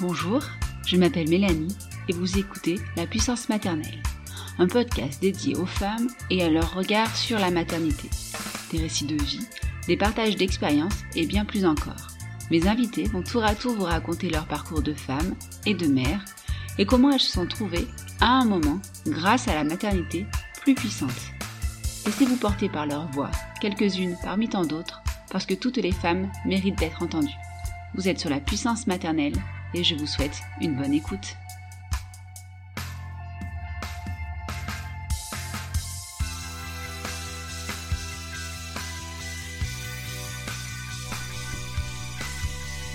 Bonjour, je m'appelle Mélanie et vous écoutez La puissance maternelle, un podcast dédié aux femmes et à leur regard sur la maternité. Des récits de vie, des partages d'expériences et bien plus encore. Mes invités vont tour à tour vous raconter leur parcours de femme et de mère et comment elles se sont trouvées, à un moment, grâce à la maternité, plus puissantes. Laissez-vous porter par leur voix, quelques-unes parmi tant d'autres, parce que toutes les femmes méritent d'être entendues. Vous êtes sur la puissance maternelle et je vous souhaite une bonne écoute.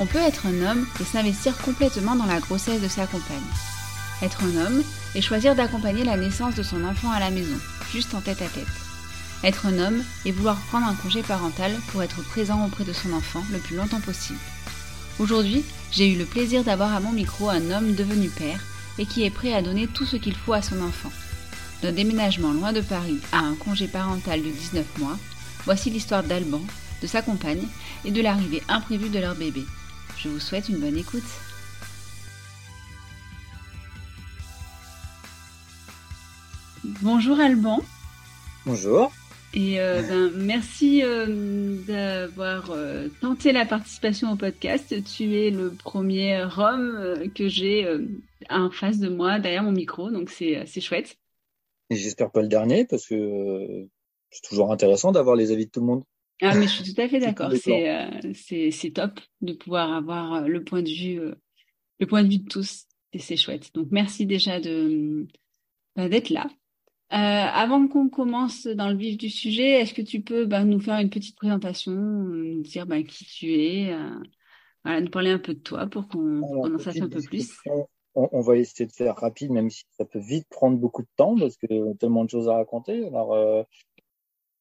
On peut être un homme et s'investir complètement dans la grossesse de sa compagne. Être un homme et choisir d'accompagner la naissance de son enfant à la maison, juste en tête à tête. Être un homme et vouloir prendre un congé parental pour être présent auprès de son enfant le plus longtemps possible. Aujourd'hui, j'ai eu le plaisir d'avoir à mon micro un homme devenu père et qui est prêt à donner tout ce qu'il faut à son enfant. D'un déménagement loin de Paris à un congé parental de 19 mois, voici l'histoire d'Alban, de sa compagne et de l'arrivée imprévue de leur bébé. Je vous souhaite une bonne écoute. Bonjour Alban. Bonjour. Et euh, ben, merci euh, d'avoir euh, tenté la participation au podcast. Tu es le premier homme que j'ai en face de moi, derrière mon micro, donc c'est chouette. Et j'espère pas le dernier, parce que c'est toujours intéressant d'avoir les avis de tout le monde. Ah, mais je suis tout à fait d'accord. C'est c'est top de pouvoir avoir le point de vue le point de vue de tous. Et c'est chouette. Donc merci déjà de d'être là. Euh, avant qu'on commence dans le vif du sujet, est-ce que tu peux bah, nous faire une petite présentation, nous dire bah, qui tu es, euh, voilà, nous parler un peu de toi pour qu'on en sache un peu plus. On, va essayer de faire rapide, même si ça peut vite prendre beaucoup de temps parce que tellement de choses à raconter. Alors, euh,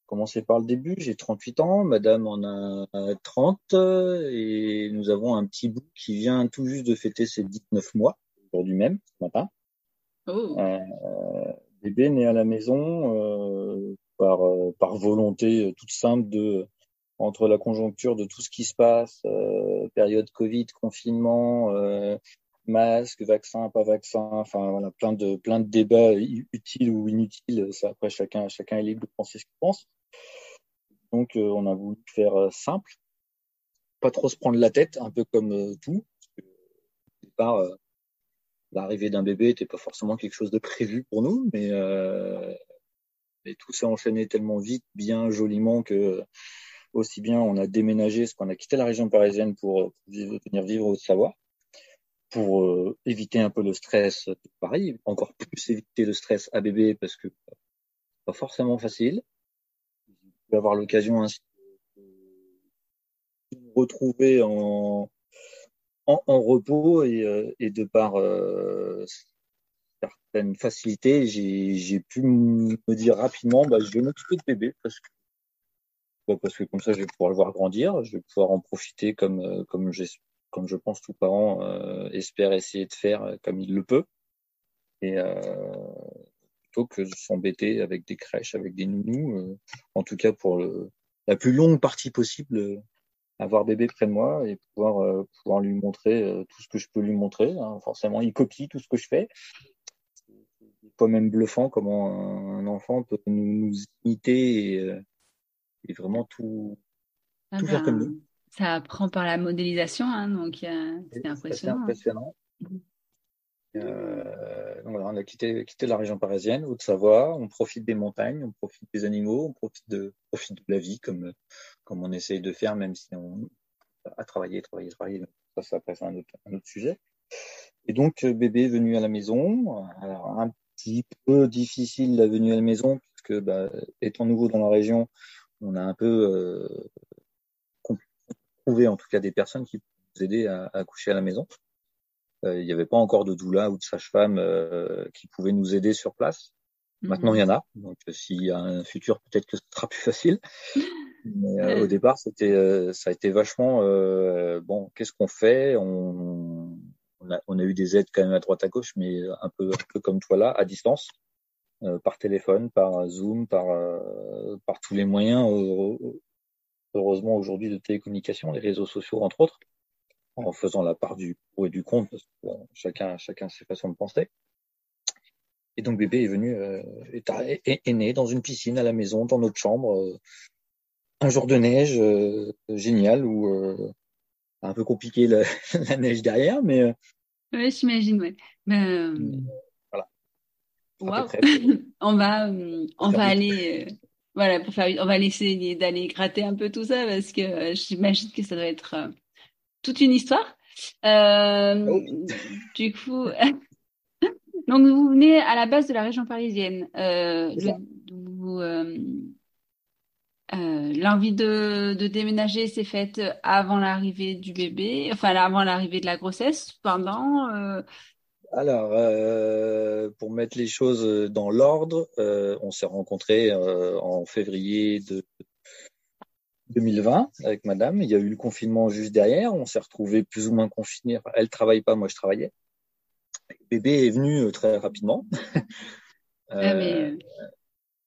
commencer par le début. J'ai 38 ans, madame en a 30 et nous avons un petit bout qui vient tout juste de fêter ses 19 mois aujourd'hui même, ce matin. Oh. Euh, bébé né à la maison euh, par, euh, par volonté euh, toute simple de entre la conjoncture de tout ce qui se passe, période Covid, confinement, masque, vaccin, pas vaccin, enfin voilà, plein de plein de débats utiles ou inutiles. Ça après chacun chacun est libre de penser ce qu'il pense. Donc on a voulu faire simple, pas trop se prendre la tête, un peu comme tout. Parce que, l'arrivée d'un bébé n'était pas forcément quelque chose de prévu pour nous, mais, euh, mais tout s'est enchaîné tellement vite, bien joliment que aussi bien on a déménagé, parce qu'on a quitté la région parisienne pour, venir vivre au Savoie, pour euh, éviter un peu le stress de Paris, encore plus éviter le stress à bébé parce que pas forcément facile. On avoir l'occasion ainsi de retrouver en, en, repos et, euh, et, de par euh, certaines facilités, j'ai pu me dire rapidement, bah, je vais m'occuper de bébé parce que bah, parce que comme ça, je vais pouvoir le voir grandir, je vais pouvoir en profiter comme euh, comme, comme je pense tout parent euh, espère essayer de faire comme il le peut, et euh, plutôt que de s'embêter avec des crèches, avec des nounous, en tout cas pour le, la plus longue partie possible avoir bébé près de moi et pouvoir euh, pouvoir lui montrer euh, tout ce que je peux lui montrer. Hein. Forcément, il copie tout ce que je fais. C'est pas même bluffant comment un, enfant peut nous, imiter et, euh, et, vraiment tout ah tout faire comme ben, nous. Ça apprend par la modélisation, hein, donc c'est impressionnant. impressionnant. Euh, on a quitté, la région parisienne, Haute-Savoie. On profite des montagnes, on profite des animaux, on profite de, la vie comme, on essaye de faire, même si on a travaillé, travaillé, travaillé. Ça, ça après, c'est un autre, un autre sujet. Et donc, bébé est venu à la maison. Alors, un petit peu difficile la venue à la maison, puisque bah, étant nouveau dans la région, on a un peu euh, trouvé en tout cas des personnes qui nous aider à, à coucher à la maison. Euh, il n'y avait pas encore de doula ou de sage-femme euh, qui pouvaient nous aider sur place. Maintenant, il y en a. Donc, s'il y a un futur, peut-être que ce sera plus facile. Mais euh, au départ, c'était, euh, ça a été vachement euh, bon. Qu'est-ce qu'on fait? On, on, a, on a eu des aides quand même à droite à gauche, mais un peu, un peu comme toi là, à distance, par téléphone, par Zoom, par, par tous les moyens. Heureusement aujourd'hui de télécommunication, les réseaux sociaux entre autres en faisant la part du pour et du contre, parce que bon, chacun, chacun ses façons de penser. Et donc bébé est venu, euh, est, est, est, né dans une piscine à la maison, dans notre chambre, euh, un jour de neige euh, génial où euh, un peu compliqué la, la, neige derrière, mais oui, j'imagine, ouais. Mais, voilà. Wow. on va, on va aller, voilà, pour faire, on va essayer d'aller gratter un peu tout ça parce que j'imagine que ça doit être toute une histoire. Euh, oh. Du coup, donc vous venez à la base de la région parisienne. Euh, vous, euh, euh, l'envie de, de, déménager s'est faite avant l'arrivée du bébé, enfin avant l'arrivée de la grossesse, pendant. Euh. Alors, euh, pour mettre les choses dans l'ordre, on s'est rencontrés en février de 2020 avec madame. Il y a eu le confinement juste derrière. On s'est retrouvé plus ou moins confinés. Elle travaille pas, moi je travaillais. Le bébé est venu euh, très rapidement. Ah, mais... Euh,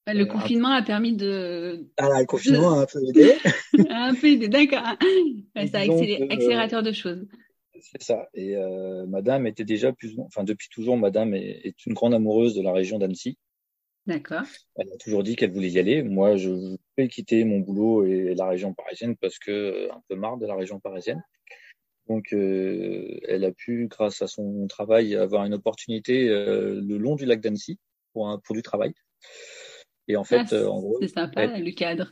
le confinement a permis de. Ah, le confinement a un peu aidé. un peu aidé, d'accord. c'est accélérateur de choses. C'est ça. Et euh, Madame était déjà plus, enfin depuis toujours, Madame est, est une grande amoureuse de la région d'Annecy. D'accord. Elle a toujours dit qu'elle voulait y aller. Moi, je vais quitter mon boulot et la région parisienne parce que euh, un peu marre de la région parisienne. Donc, euh, elle a pu, grâce à son travail, avoir une opportunité euh, le long du lac d'Annecy pour, un, pour du travail. Et en fait, ah, en gros, c'est sympa elle, le cadre.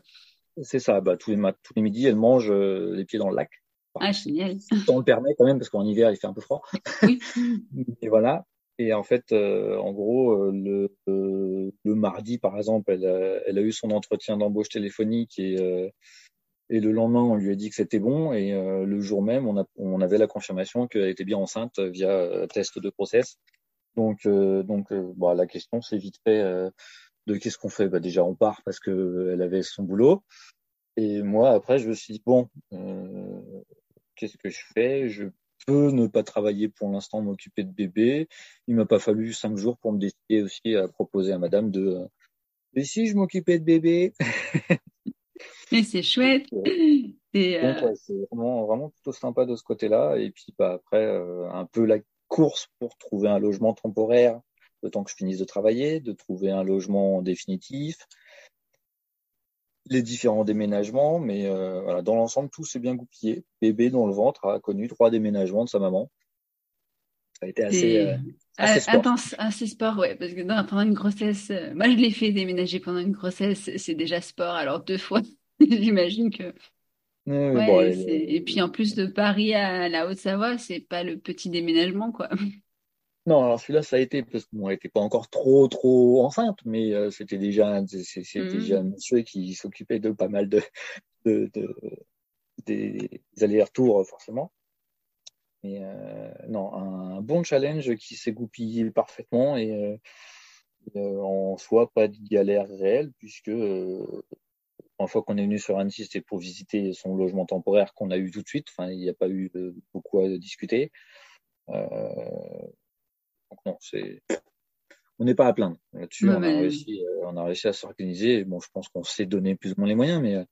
C'est ça. Bah, tous les mat tous les midis, elle mange euh, les pieds dans le lac. Enfin, ah, génial. On le permet quand même parce qu'en hiver, il fait un peu froid. Oui. et voilà. Et en fait, euh, en gros, euh, le, euh, le, mardi, par exemple, elle a, elle a eu son entretien d'embauche téléphonique et, euh, et le lendemain, on lui a dit que c'était bon. Et euh, le jour même, on, a, on avait la confirmation qu'elle était bien enceinte via test de process. Donc, donc bah, la question, c'est vite fait de qu'est-ce qu'on fait? Bah, Déjà, on part parce que elle avait son boulot. Et moi, après, je me suis dit, bon, qu'est-ce que je fais? Peux ne pas travailler pour l'instant, m'occuper de bébé. Il m'a pas fallu cinq jours pour me décider aussi à proposer à madame de euh, et si je m'occupais de bébé Mais c'est chouette. C'est euh... ouais, vraiment, vraiment plutôt sympa de ce côté-là. Et puis bah, après, euh, un peu la course pour trouver un logement temporaire le temps que je finisse de travailler, de trouver un logement définitif, les différents déménagements, mais euh, voilà, dans l'ensemble, tout s'est bien goupillé. Bébé dans le ventre a connu trois déménagements de sa maman. Ça a été assez, euh, assez sport. intense, assez sport, ouais, parce que non, pendant une grossesse, euh, moi je l'ai fait déménager pendant une grossesse, c'est déjà sport, alors deux fois, j'imagine que. Oui, ouais, bon, et puis en plus de Paris à la Haute-Savoie, c'est pas le petit déménagement, quoi. Non, alors celui-là, ça a été parce qu'on n'était pas encore trop trop enceinte, mais euh, c'était déjà c'était Mhm. déjà un monsieur qui s'occupait de pas mal de, de, de- des allers-retours forcément. Mais euh, non, un bon challenge qui s'est goupillé parfaitement et euh, euh, en soi pas de galère réelle puisque euh, une fois qu'on est venu sur Annecy, c'était pour visiter son logement temporaire qu'on a eu tout de suite. Enfin, il n'y a pas eu euh, beaucoup à discuter. Euh, donc non, c'est on n'est pas à plaindre là-dessus. Ouais, on, a réussi, euh, on a réussi à s'organiser. Bon, je pense qu'on s'est donné plus ou moins les moyens, mais euh,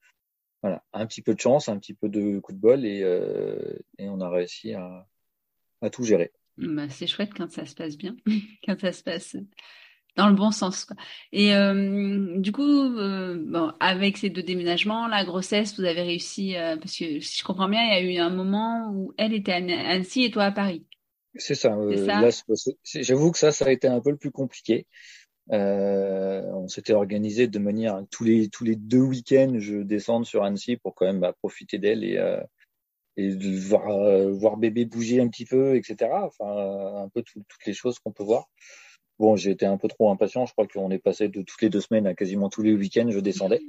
voilà, un petit peu de chance, un petit peu de coup de bol et, euh, et on a réussi à, à tout gérer. Bah, c'est chouette quand ça se passe bien, quand ça se passe dans le bon sens, quoi. Et euh, du coup, euh, bon, avec ces deux déménagements, la grossesse, vous avez réussi, euh, parce que si je comprends bien, il y a eu un moment où elle était à Annecy et toi à Paris. C'est ça. Euh, j'avoue que ça, ça a été un peu le plus compliqué. Euh, on s'était organisé de manière tous les tous les deux week-ends, je descends sur Annecy pour quand même bah, profiter d'elle et euh, et voir euh, voir bébé bouger un petit peu, etc. Enfin, un peu toutes les choses qu'on peut voir. Bon, j'ai été un peu trop impatient. Je crois qu'on est passé de toutes les deux semaines à quasiment tous les week-ends, je descendais.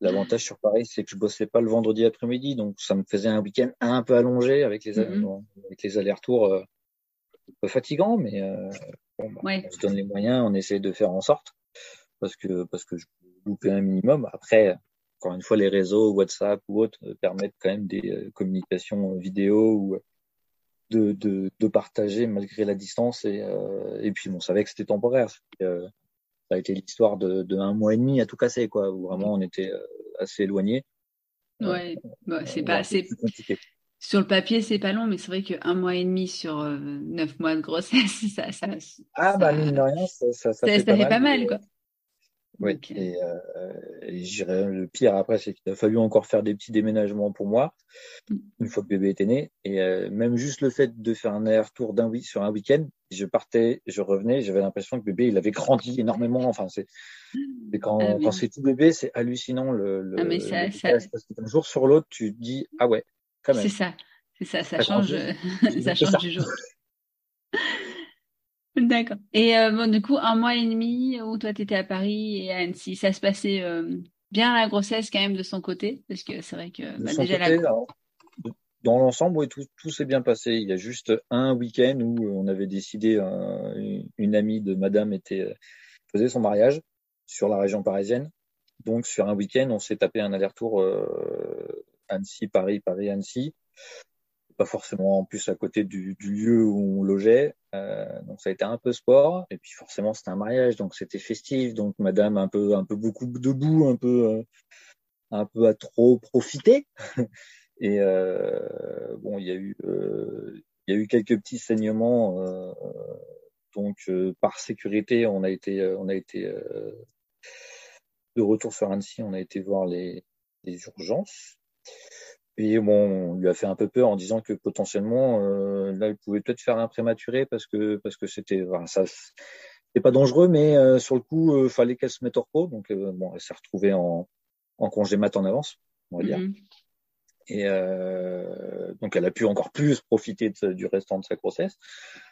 L'avantage sur Paris, c'est que je bossais pas le vendredi après-midi, donc ça me faisait un week-end un peu allongé avec les, mm-hmm. avec les allers-retours euh, peu fatigants, mais euh, bon, bah, on se donne les moyens, on essaie de faire en sorte parce que parce que je loupais un minimum. Après, encore une fois, les réseaux, WhatsApp ou autres euh, permettent quand même des euh, communications vidéo ou de, de, de, partager malgré la distance et, et puis bon, on savait que c'était temporaire ça a été l'histoire de, de, un mois et demi à tout casser, quoi, où vraiment on était euh, assez éloigné. Ouais, bah, c'est pas assez compliqué. Sur le papier, c'est pas long, mais c'est vrai qu'un mois et demi sur euh, neuf mois de grossesse, ça, ça, ah, bah, mine de rien, ça, ça, ça, fait, pas, pas mal, quoi. Oui, et, euh, et le pire après, c'est qu'il a fallu encore faire des petits déménagements pour moi, mm. une fois que bébé était né. Et euh, même juste le fait de faire un aller-retour d'un week sur un week-end, je partais, je revenais, j'avais l'impression que bébé, il avait grandi énormément. Enfin, c'est quand, ah quand c'est tout bébé, c'est hallucinant le, le, ah, mais ça, ça... parce que d'un jour sur l'autre, tu te dis ah ouais. C'est ça, c'est ça, ça, change, ça change du jour. D'accord. Et euh, bon, du coup, un mois et demi où toi, tu étais à Paris et à Annecy, ça se passait euh, bien la grossesse quand même de son côté? Parce que c'est vrai que bah, déjà la... Dans l'ensemble, oui, tout, tout s'est bien passé. Il y a juste un week-end où on avait décidé, euh, une amie de madame était faisait son mariage sur la région parisienne. Donc, sur un week-end, on s'est tapé un aller-retour Annecy-Paris, Paris-Annecy pas forcément en plus à côté du, lieu où on logeait. Euh, donc ça a été un peu sport. Et puis forcément c'était un mariage, donc c'était festif. Donc Madame un peu un peu beaucoup debout, un peu euh, un peu à trop profiter. Et euh, bon, il y a eu il y a eu quelques petits saignements. Donc par sécurité, on a été on a été de retour sur Annecy, on a été voir les, les urgences. Et bon, on lui a fait un peu peur en disant que potentiellement, euh, là, il pouvait peut-être faire un prématuré parce que parce que c'était, enfin, ça, c'est pas dangereux, mais euh, sur le coup, euh, fallait qu'elle se mette au repos. Donc euh, bon, elle s'est retrouvée en en congé mat en avance, on va dire. Mm-hmm. Et donc elle a pu encore plus profiter du restant de sa grossesse.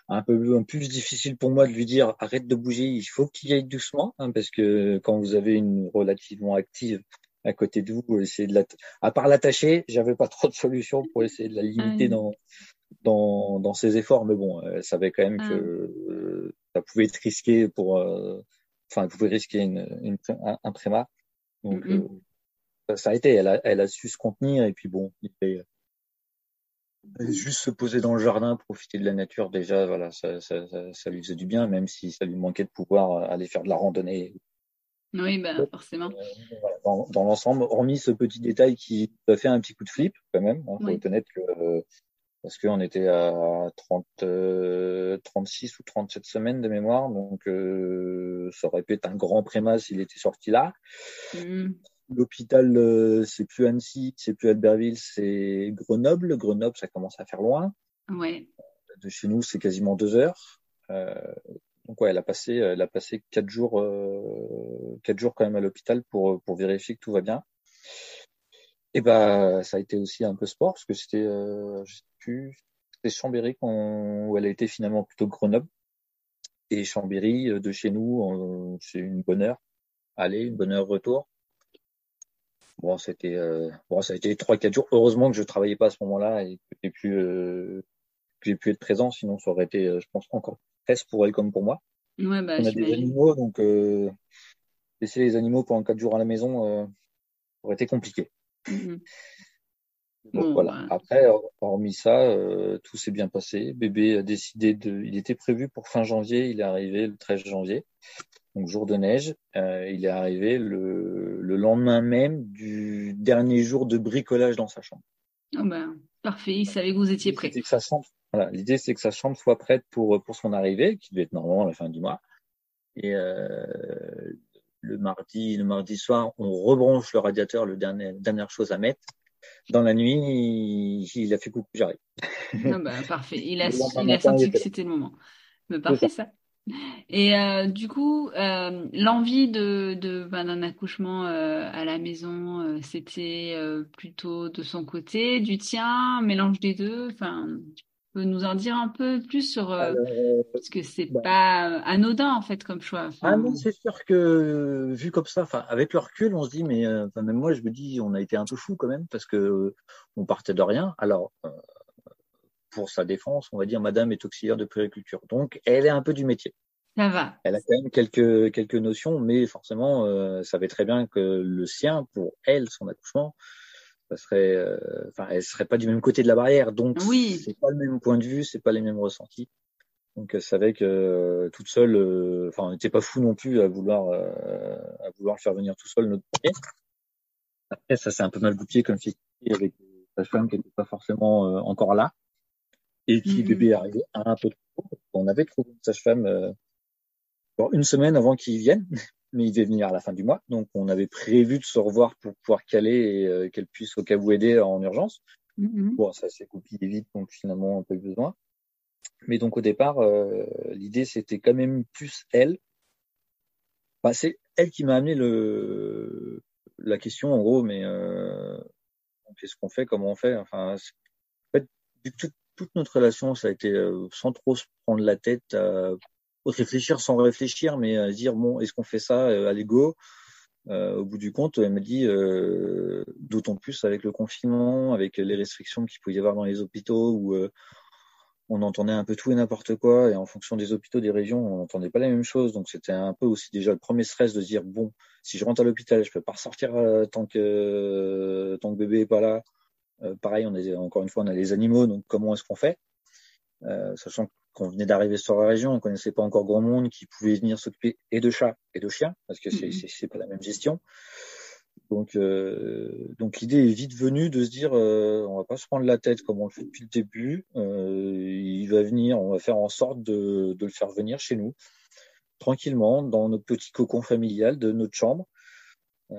Un peu un plus difficile pour moi de lui dire arrête de bouger, il faut qu'il aille doucement, hein, parce que quand vous avez une relativement active à côté de vous, essayer de la, à part l'attacher, j'avais pas trop de solutions pour essayer de la limiter dans, dans, dans ses efforts, mais bon, elle savait quand même que euh, ça pouvait être risqué pour, euh, enfin, elle pouvait risquer une, une un, tréma. Donc, euh, ça a été, elle a, elle a su se contenir et puis bon, il fallait, juste se poser dans le jardin, profiter de la nature, déjà, voilà, ça, ça, ça, ça, lui faisait du bien, même si ça lui manquait de pouvoir aller faire de la randonnée oui, bah, forcément. Dans, dans l'ensemble, hormis ce petit détail qui a fait un petit coup de flip, quand même, il hein, faut reconnaître que parce qu'on était à 30, 36 euh, ou 37 semaines de mémoire, donc euh, ça aurait pu être un grand préma s'il était sorti là. Mmh. L'hôpital, euh, c'est plus Annecy, c'est plus Albertville, c'est Grenoble. Grenoble, ça commence à faire loin. Ouais. De chez nous, c'est quasiment deux heures. Euh, donc ouais, elle a passé, elle a passé quatre jours, euh, quatre jours quand même à l'hôpital pour pour vérifier que tout va bien. Et bah ça a été aussi un peu sport parce que c'était, euh, je sais plus, c'était Chambéry où elle a été finalement plutôt Grenoble. Et Chambéry euh, de chez nous, c'est une bonne heure. Aller, une bonne heure retour. Bon, c'était, euh, bon, ça a été trois quatre jours. Heureusement que je travaillais pas à ce moment-là et que j'ai pu, euh, que j'ai pu être présent. Sinon, ça aurait été, je pense, encore stress pour elle comme pour moi. Ouais, bah, on a des animaux, donc euh, laisser les animaux pendant quatre jours à la maison euh, aurait été compliqué. Mm-hmm. Donc, voilà. Après, hormis ça, euh, tout s'est bien passé. Bébé a décidé de. Il était prévu pour fin janvier. Il est arrivé le 13 janvier, donc jour de neige. Il est arrivé le, le, lendemain même du dernier jour de bricolage dans sa chambre. Oh ben, parfait. Il savait que vous étiez prêt. Voilà, l'idée c'est que sa chambre soit prête pour pour son arrivée, qui devait être normalement à la fin du mois. Et euh, le mardi, le mardi soir, on rebranche le radiateur, le dernier dernière chose à mettre. dans la nuit, il, a fait coucou, j'arrive. Ah bah, parfait. Il a, il a senti que c'était le moment. Mais parfait ça. Et euh, du coup, euh, l'envie de, de ben, d'un accouchement euh, à la maison, c'était plutôt de son côté, du tien, mélange des deux. Enfin, tu peux nous en dire un peu plus sur euh, parce que c'est bah, pas anodin en fait comme choix. ah non, c'est sûr que vu comme ça, enfin avec le recul, on se dit mais même moi je me dis on a été un peu fou quand même parce que on partait de rien. Alors pour sa défense, on va dire Madame est auxiliaire de puériculture. Donc, elle est un peu du métier. Ça va. Elle a quand même quelques quelques notions, mais forcément, euh, savait très bien que le sien, pour elle, son accouchement, ça serait, euh, enfin, elle serait pas du même côté de la barrière, donc oui. c'est pas le même point de vue, c'est pas les mêmes ressentis. Donc, elle savait que euh, toute seule, euh, enfin, on n'était pas fou non plus à vouloir euh, à vouloir faire venir tout seul notre bébé. Après, ça s'est un peu mal goupillé comme fille avec sa femme qui n'était pas forcément encore là et qui mm-hmm. bébé arrivait un peu trop. On avait trouvé une sage-femme euh, une semaine avant qu'il vienne, mais il devait venir à la fin du mois. Donc on avait prévu de se revoir pour pouvoir caler et euh, qu'elle puisse au cas où aider en urgence. Mm-hmm. Bon, ça s'est coupé vite, donc finalement on n'a pas eu besoin. Mais donc au départ, euh, l'idée c'était quand même plus elle. Enfin, c'est elle qui m'a amené le la question en gros, mais euh, qu'est-ce qu'on fait, comment on fait? Enfin, en fait, tout, toute notre relation, ça a été euh, sans trop se prendre la tête, euh, réfléchir sans réfléchir, mais à dire bon, est-ce qu'on fait ça euh, à l'ego? Au bout du compte, elle m'a dit, d'autant plus avec le confinement, avec les restrictions qu'il pouvait y avoir dans les hôpitaux, où on entendait un peu tout et n'importe quoi, et en fonction des hôpitaux, des régions, on n'entendait pas la même chose. Donc c'était un peu aussi déjà le premier stress de se dire bon, si je rentre à l'hôpital, je peux pas ressortir tant que tant que bébé est pas là. Euh, pareil, on est, encore une fois, on a les animaux, donc comment est-ce qu'on fait? Euh, Sachant qu'on venait d'arriver sur la région, on connaissait pas encore grand monde qui pouvait venir s'occuper et de chats et de chiens, parce que c'est c'est pas la même gestion. Donc, euh, donc l'idée est vite venue de se dire, euh, on va pas se prendre la tête comme on le fait depuis le début. Euh, il va venir, on va faire en sorte de, de, le faire venir chez nous, tranquillement, dans notre petit cocon familial de notre chambre. Euh,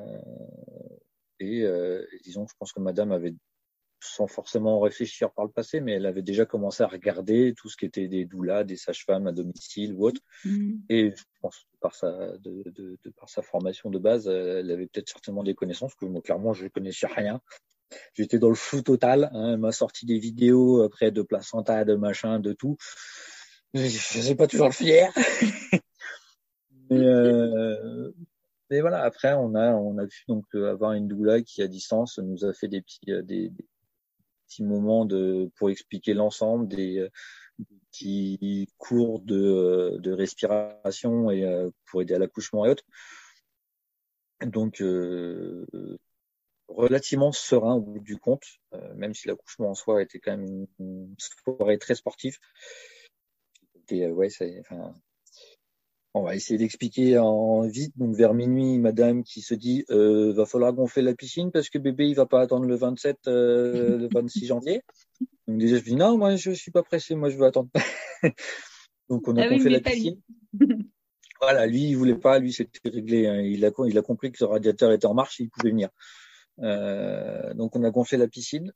et, et, disons, je pense que Madame avait sans forcément réfléchir par le passé, mais elle avait déjà commencé à regarder tout ce qui était des doulas, des sages-femmes à domicile ou autre. Mmh. Et je pense par sa, de, de, de, par sa formation de base, elle avait peut-être certainement des connaissances que moi, clairement, je ne connaissais rien. J'étais dans le flou total. Hein. Elle m'a sorti des vidéos après de placenta, de machin, de tout. Je ne pas toujours le fier. mais, euh, mais voilà, après, on a, on a pu donc avoir une doula qui, à distance, nous a fait des petits, euh, des, petits moments de pour expliquer l'ensemble des, euh, petits cours de, euh, de respiration et euh, pour aider à l'accouchement et autres. Donc relativement serein au bout du compte, même si l'accouchement en soi était quand même une, soirée très sportive. Et ça, on va essayer d'expliquer en vite. Donc vers minuit, madame qui se dit euh, va falloir gonfler la piscine parce que bébé il va pas attendre le 27, euh, le 26 janvier. Donc déjà je dis non, moi je suis pas pressé, moi je veux attendre. Donc on a ah gonflé la piscine. voilà, lui il voulait pas, lui c'était réglé. Hein. Il a il a compris que ce radiateur était en marche, il pouvait venir. Euh, donc on a gonflé la piscine.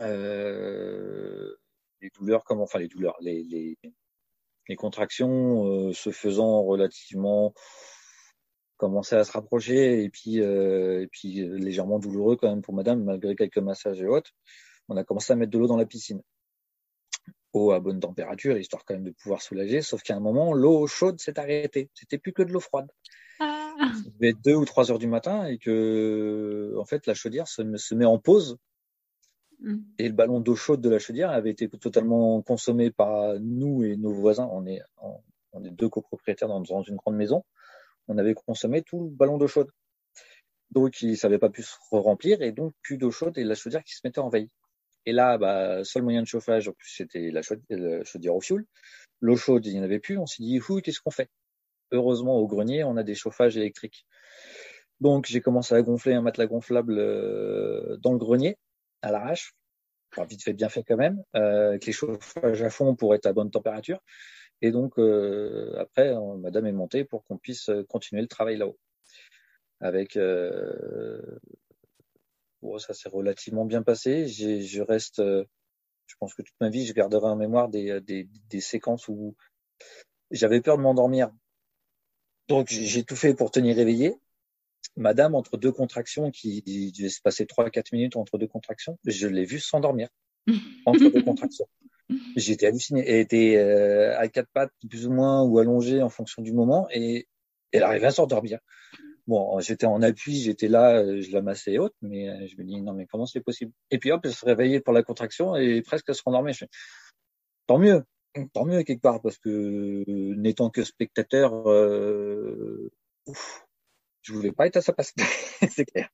Euh, les douleurs, comment, enfin les douleurs, les, les les contractions euh, se faisant relativement commençaient à se rapprocher et puis euh, et puis légèrement douloureux quand même pour madame malgré quelques massages et autres on a commencé à mettre de l'eau dans la piscine. Eau à bonne température histoire quand même de pouvoir soulager sauf qu'à un moment l'eau chaude s'est arrêtée. C'était plus que de l'eau froide. Ah. il devait être deux ou trois heures du matin et que en fait la chaudière se, se met en pause Mm. Et le ballon d'eau chaude de la chaudière avait été totalement consommé par nous et nos voisins. On est, deux copropriétaires dans, une grande maison. On avait consommé tout le ballon d'eau chaude. Donc, il n'avait pas pu se remplir et donc plus d'eau chaude et la chaudière qui se mettait en veille. Et là, bah, seul moyen de chauffage, en plus, c'était la, chaudière, au fioul. L'eau chaude, il n'y en avait plus. On s'est dit, qu'est-ce qu'on fait? Heureusement, au grenier, on a des chauffages électriques. Donc, j'ai commencé à gonfler un matelas gonflable euh, dans le grenier à l'arrache, vite fait, bien fait quand même, euh, avec les chauffages à fond pour être à bonne température. Et donc euh, après, euh, Madame est montée pour qu'on puisse continuer le travail là-haut, avec euh, bon, ça s'est relativement bien passé. Je reste, je pense que toute ma vie, je garderai en mémoire des, des, des séquences où j'avais peur de m'endormir. Donc j'ai tout fait pour tenir éveillé. Madame, entre deux contractions, qui se passer trois quatre minutes entre deux contractions, je l'ai vue s'endormir entre deux contractions. J'étais halluciné. Elle était euh, à quatre pattes, plus ou moins, ou allongée en fonction du moment, et elle arrivait à s'endormir. Bon, j'étais en appui, j'étais là, euh, je la massais haute, mais euh, je me dis non, mais comment c'est possible? Et puis hop, elle se réveillait pour la contraction et presque elle se rendormait. Je tant mieux, tant mieux quelque part, parce que n'étant que spectateur, euh, ouf, je voulais pas être à sa place, c'est clair.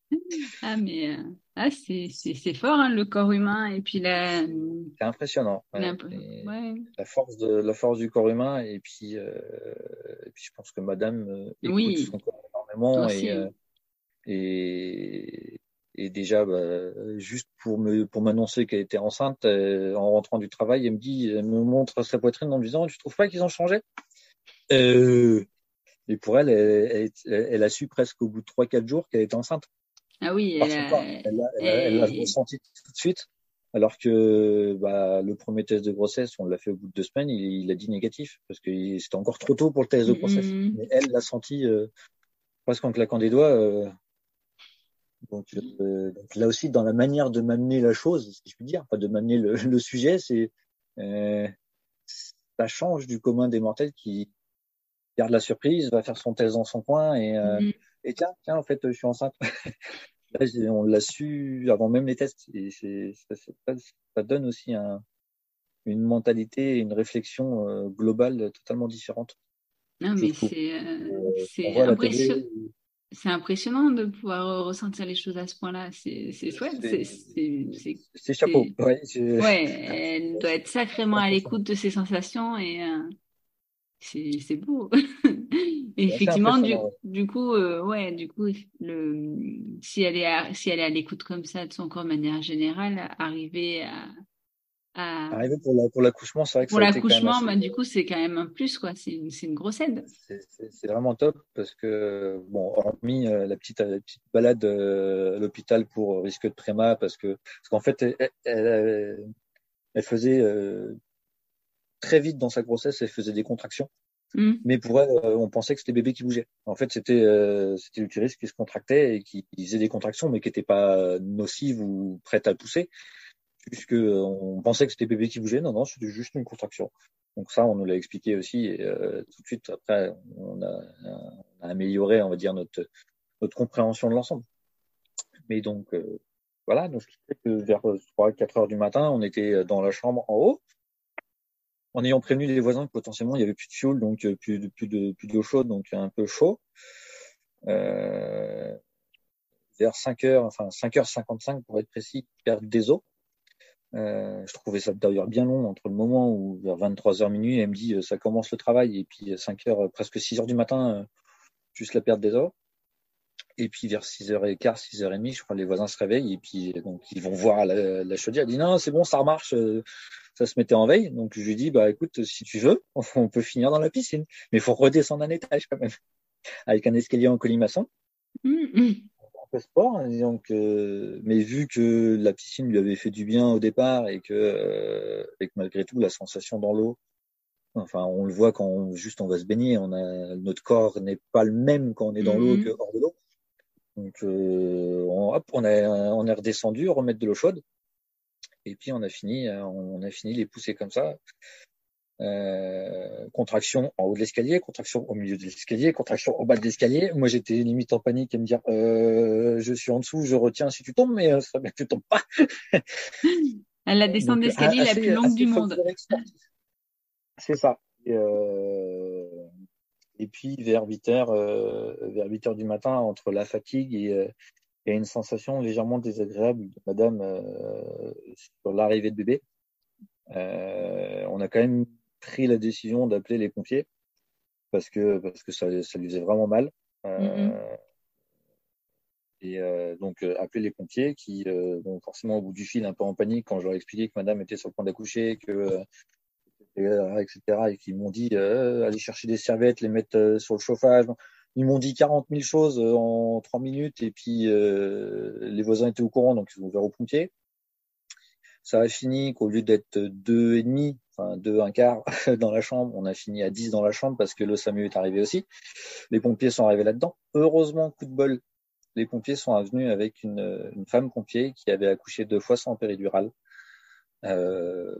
Ah mais euh, ah, c'est c'est fort hein, le corps humain et puis la. C'est impressionnant. Ouais. Ouais. La force de la force du corps humain et puis euh, et puis je pense que Madame euh, écoute oui. son corps énormément et, et et déjà bah, juste pour me pour m'annoncer qu'elle était enceinte en rentrant du travail elle me dit elle me montre sa poitrine en me disant tu trouves pas qu'ils ont changé? Euh, et pour elle, elle, elle, a su presque au bout de 3-4 jours qu'elle était enceinte. Ah oui, elle a, elle, l'a ressenti tout de suite. Alors que bah, le premier test de grossesse, on l'a fait au bout de deux semaines, il, il a dit négatif parce que c'était encore trop tôt pour le test de grossesse. Mm-hmm. Mais elle l'a senti euh, presque en claquant des doigts. Euh, donc, euh, donc, là aussi, dans la manière de m'amener la chose, si je puis dire, pas de m'amener le, le, sujet, c'est euh, ça change du commun des mortels qui garde la surprise, va faire son thèse dans son coin et, euh, et tiens, tiens, en fait, je suis enceinte. Là, on l'a su avant même les tests. Et ça, ça, ça, donne aussi un, une mentalité, une réflexion euh, globale totalement différente. Non, mais c'est, euh, c'est impressionnant. De pouvoir ressentir les choses à ce point-là. C'est, chouette. C'est, chapeau. Ouais, ouais, elle doit être sacrément à l'écoute de ses sensations et, c'est beau. effectivement, du, du, coup, euh, ouais, du coup, le, si elle est à, si elle est à l'écoute comme ça de son corps de manière générale, arriver à, à... Arriver pour l'accouchement, c'est vrai que pour l'accouchement, bah, du coup, c'est quand même un plus, quoi. C'est une, une grosse aide. C'est vraiment top parce que, bon, hormis euh, la petite, la petite balade euh, à l'hôpital pour risque de préma, parce que, parce qu'en fait, elle, elle, elle faisait très vite dans sa grossesse, elle faisait des contractions. Mm. Mais pour elle, euh, on pensait que c'était bébé qui bougeait. En fait, c'était euh, c'était l'utérus qui se contractait et qui faisait des contractions, mais qui n'étaient pas nocives ou prêtes à pousser, puisque euh, on pensait que c'était bébé qui bougeait. Non, non, c'était juste une contraction. Donc ça, on nous l'a expliqué aussi. Et euh, tout de suite, après, on a, on a, amélioré, on va dire, notre notre compréhension de l'ensemble. Mais donc voilà, donc vers 3-4 heures du matin, on était dans la chambre en haut en ayant prévenu les voisins que potentiellement il y avait plus de fioul, donc euh, plus de plus de plus d'eau chaude, donc un peu chaud. Euh, vers 5 heures, enfin 5h55 pour être précis, perte des eaux. Euh, je trouvais ça d'ailleurs bien long entre le moment où vers 23h minuit, elle me dit ça commence le travail et puis 5 heures, presque 6 heures du matin, juste la perte des eaux. Et puis vers 6h15, 6h30, je crois les voisins se réveillent et puis donc ils vont voir la, la chaudière. Elle dit non, c'est bon, ça remarche, ça se mettait en veille. Donc je lui dis bah écoute, si tu veux, on peut finir dans la piscine, mais il faut redescendre un étage quand même, avec un escalier en colimaçon. Mmh, Un peu sport, hein, donc, euh, mais vu que la piscine lui avait fait du bien au départ et que, euh, et que malgré tout la sensation dans l'eau, enfin on le voit quand on, juste on va se baigner, on a notre corps n'est pas le même quand on est dans l'eau mmh. que hors de l'eau. Donc euh, on, hop, on, a, on est redescendu, remettre de l'eau chaude. Et puis on a fini, euh, on a fini les pousser comme ça. Euh, contraction en haut de l'escalier, contraction au milieu de l'escalier, contraction au bas de l'escalier. Moi, j'étais limite en panique à me dire, euh, je suis en dessous, je retiens si tu tombes, mais euh, ça serait bien que tu tombes pas. La descente d'escalier la plus longue du monde. C'est ça. Et, euh, et, puis vers 8 heures, euh, vers 8 heures du matin, entre la fatigue et, a une sensation légèrement désagréable de madame euh, sur l'arrivée de bébé. Euh, on a quand même pris la décision d'appeler les pompiers parce que parce que ça, ça lui faisait vraiment mal. Euh, mm-hmm. Et euh, donc appeler les pompiers qui, bon, forcément au bout du fil, un peu en panique quand je leur ai expliqué que Madame était sur le point d'accoucher, que etc. et qui m'ont dit allez chercher des serviettes, les mettre sur le chauffage. ils m'ont dit 40 000 choses en trois minutes et puis les voisins étaient au courant, donc ils ont ouvert au pompiers. Ça a fini qu'au lieu d'être deux et demi, enfin deux un quart dans la chambre, on a fini à 10 dans la chambre parce que le SAMU est arrivé aussi. Les pompiers sont arrivés là-dedans. Heureusement, coup de bol, les pompiers sont venus avec une, femme pompier qui avait accouché deux fois sans péridurale, euh,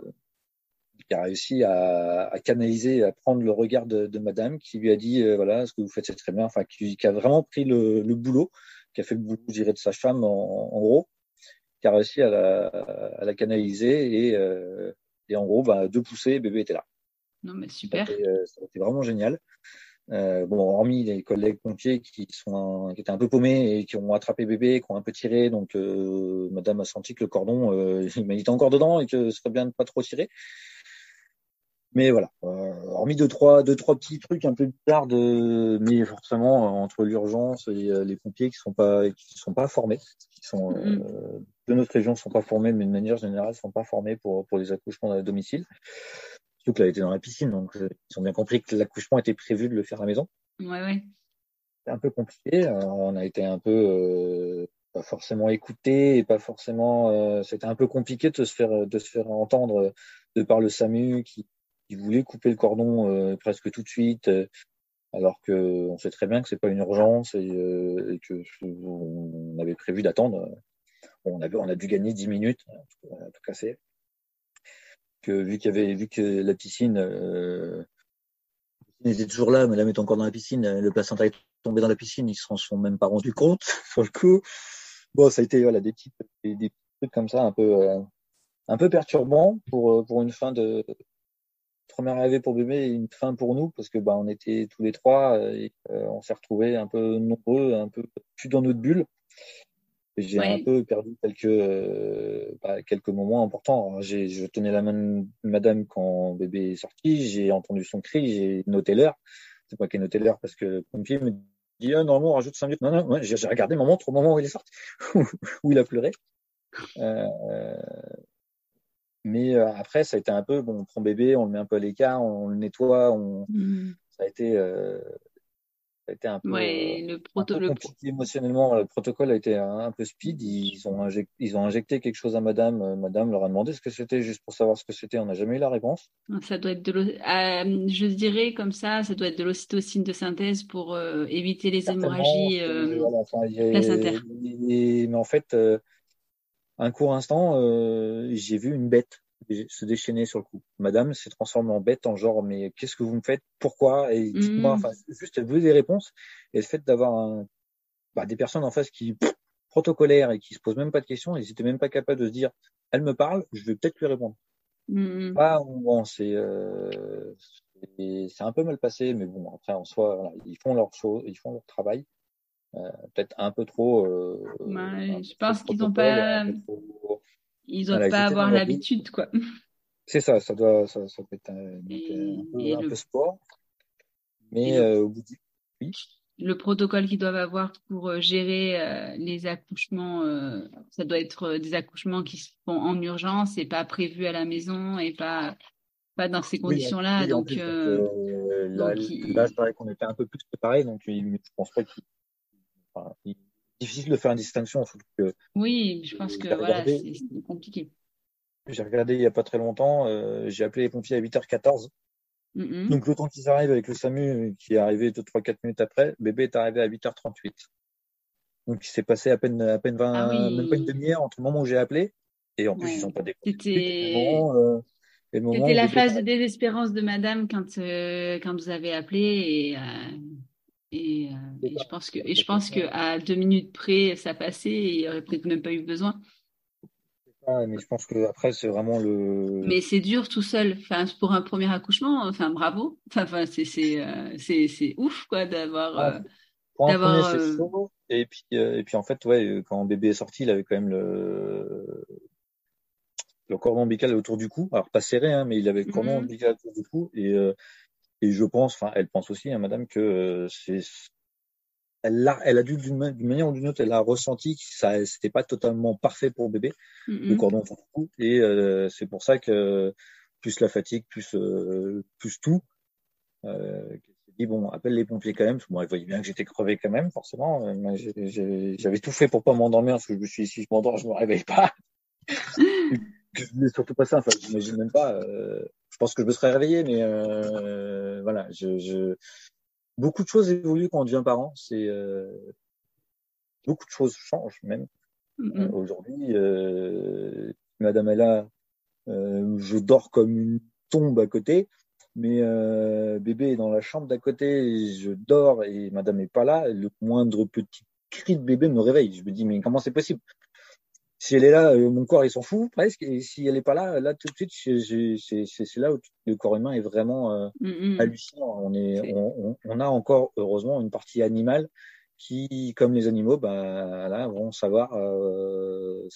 qui a réussi à, à, canaliser, à prendre le regard de, de madame, qui lui a dit euh, voilà, ce que vous faites c'est très bien, enfin qui, qui, a vraiment pris le, le, boulot, qui a fait le boulot, je dirais, de sa femme en, en gros, qui a réussi à la, à la canaliser et, euh, et en gros, bah, deux poussées, bébé était là. Non mais super. Ça a été, ça a été vraiment génial. Euh, bon, hormis les collègues pompiers qui sont qui étaient un peu paumés et qui ont attrapé bébé, qui ont un peu tiré, donc euh, Madame a senti que le cordon, euh, il était encore dedans et que ce serait bien de pas trop tirer. Mais voilà, euh, hormis deux trois deux trois petits trucs un peu bizarres de, mais forcément entre l'urgence et euh, les pompiers qui sont pas qui sont pas formés, qui sont mm -hmm. de notre région sont pas formés, mais de manière générale sont pas formés pour pour les accouchements à domicile. Surtout qu'elle était dans la piscine, donc ils ont bien compris que l'accouchement était prévu de le faire à la maison. Ouais, ouais. C'est un peu compliqué. Alors, on a été un peu euh, pas forcément écouté et pas forcément. Euh, C'était un peu compliqué de se faire de se faire entendre de par le SAMU qui, qui voulait couper le cordon euh, presque tout de suite, alors que on sait très bien que c'est pas une urgence et, et que on avait prévu d'attendre. On on a dû gagner 10 minutes, tout, tout casser que vu qu'il y avait vu que la piscine euh, était toujours là, mais la met encore dans la piscine, le placenta est tombé dans la piscine, ils s'en sont même pas rendus compte sur le coup. Bon, ça a été voilà des petits des, trucs comme ça un peu euh, un peu perturbant pour pour une fin de première arrivée pour bébé et une fin pour nous parce que bah on était tous les trois et euh, on s'est retrouvés un peu nombreux, un peu plus dans notre bulle. J'ai ouais. un peu perdu quelques euh, bah, quelques moments importants. J'ai je tenais la main de madame quand bébé est sorti, j'ai entendu son cri, j'ai noté l'heure. C'est pas qui ai noté l'heure parce que le pompier me dit ah normalement on rajoute cinq minutes. Non non, ouais, j'ai regardé ma montre au moment où il est sorti, où il a pleuré. Euh, mais euh, après ça a été un peu bon, on prend bébé, on le met un peu à l'écart, on le nettoie, on mmh. ça a été euh, ça a été un peu, ouais, le proto un peu compliqué émotionnellement. Le protocole a été un, un peu speed. Ils ont, injecté, ils ont injecté quelque chose à madame. Madame leur a demandé ce que c'était, juste pour savoir ce que c'était. On n'a jamais eu la réponse. Ça doit être de euh, je dirais comme ça, ça doit être de l'ocytocine de synthèse pour euh, éviter les hémorragies euh, placentaires. Mais en fait, euh, un court instant, euh, j'ai vu une bête se déchaîner sur le coup. Madame s'est transformée en bête, en genre, mais qu'est-ce que vous me faites? Pourquoi? Et dites-moi, mmh. enfin, juste, elle veut des réponses? Et le fait d'avoir bah, des personnes en face qui, pff, protocolaires et qui se posent même pas de questions, ils étaient même pas capables de se dire, elle me parle, je vais peut-être lui répondre. Mmh. Bah, bon, c'est, euh, c'est un peu mal passé, mais bon, après, en soi, voilà, ils font leur chose, ils font leur travail. Euh, peut-être un peu trop. Euh, ouais, je pense qu'ils n'ont pas. Trop... Ils doivent voilà, pas avoir l'habitude, quoi. C'est ça, ça doit, ça, ça peut être un, et, un, peu, un le... peu, sport. Mais euh, au bout du... oui. Le protocole qu'ils doivent avoir pour euh, gérer euh, les accouchements, euh, ça doit être des accouchements qui se font en urgence et pas prévus à la maison et pas pas dans ces conditions-là. Oui, donc, plus, euh, là, il... là c'est vrai qu'on était un peu plus préparés, donc je pense pas qu'il enfin, difficile de faire une distinction. Que, oui, je pense que voilà, c'est compliqué. J'ai regardé il n'y a pas très longtemps, euh, j'ai appelé les pompiers à 8h14. Mm -hmm. Donc le temps qu'ils arrivent avec le SAMU qui est arrivé 2-3-4 minutes après, bébé est arrivé à 8h38. Donc il s'est passé à peine, à peine 20, ah oui. même pas une demi-heure entre le moment où j'ai appelé et en plus ouais. ils sont pas décollés. C'était la phase de désespérance de madame quand, euh, quand vous avez appelé et euh, et, euh, et, je pense que, et je pense que à deux minutes près, ça passait et il n'y aurait peut-être même pas eu besoin. Ah, mais je pense que après c'est vraiment le. Mais c'est dur tout seul. Enfin, pour un premier accouchement, enfin bravo. Enfin, enfin c'est c'est euh, c'est c'est ouf quoi d'avoir. Ah, pour un premier, c'est euh... chaud. Et puis et puis en fait ouais, quand bébé est sorti, il avait quand même le le cordon ombilical autour du cou. Alors pas serré, hein, mais il avait le cordon mm -hmm. ombilical autour du cou et euh, et je pense, enfin, elle pense aussi, hein, madame, que euh, c'est, elle a, elle a dû d'une manière ou d'une autre, elle a ressenti que ça, c'était pas totalement parfait pour bébé, mm -hmm. le cordon cou, et euh, c'est pour ça que plus la fatigue, plus euh, plus tout, euh, dit bon, appelle les pompiers quand même. Parce que moi, ils voyaient bien que j'étais crevé quand même, forcément. J'avais tout fait pour pas m'endormir parce que je me suis dit si je m'endors, je me réveille pas. je voulais surtout pas ça. Enfin, j'imagine même pas. Euh, pense que je me serais réveillé, mais euh, voilà. Je, je, beaucoup de choses évoluent quand on devient parent. C'est euh, beaucoup de choses changent même. Mm-hmm. Aujourd'hui, Madame est là. je dors comme une tombe à côté mais euh, bébé est dans la chambre d'à côté, je dors et madame n'est pas là, le moindre petit cri de bébé me réveille. Je me dis, mais comment c'est possible? Si elle est là, euh, mon corps il s'en fout presque, et si elle n'est pas là, là tout de suite, c'est là où le corps humain est vraiment euh, mm, mm. hallucinant. On, est, on, on, a encore, heureusement, une partie animale qui, comme les animaux, bah, là, vont savoir euh,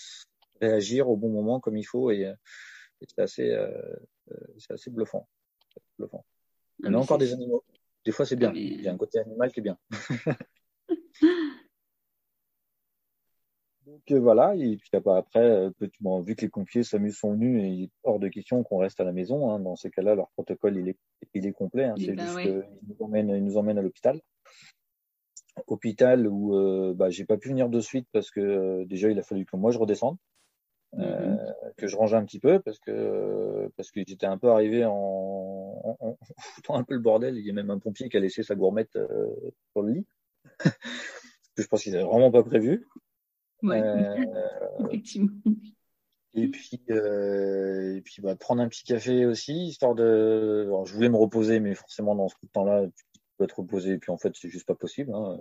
réagir au bon moment comme il faut, et, et c'est assez, c'est assez bluffant fond. On a encore des animaux. Des fois, c'est bien. Il y a un côté animal qui est bien. Donc euh, voilà, et puis après, euh, vu que les pompiers s'amusent sont venus, et il est hors de question qu'on reste à la maison. Hein. Dans ces cas-là, leur protocole il est, il est complet. Hein. C'est juste qu'ils nous emmènent, nous emmènent à l'hôpital. Hôpital où euh, bah, j'ai pas pu venir de suite parce que déjà il a fallu que moi je redescende. Mm-hmm. Euh, que je rangeais un petit peu parce que parce que j'étais un peu arrivé en, en, en, foutant un peu le bordel. Il y a même un pompier qui a laissé sa gourmette euh, sur le lit. je pense qu'il n'avait vraiment pas prévu. Ouais. Euh, Effectivement. Et puis, euh, et puis bah, prendre un petit café aussi, histoire de. Alors, je voulais me reposer, mais forcément dans ce temps-là, te reposer. Et puis en fait, c'est juste pas possible. Hein.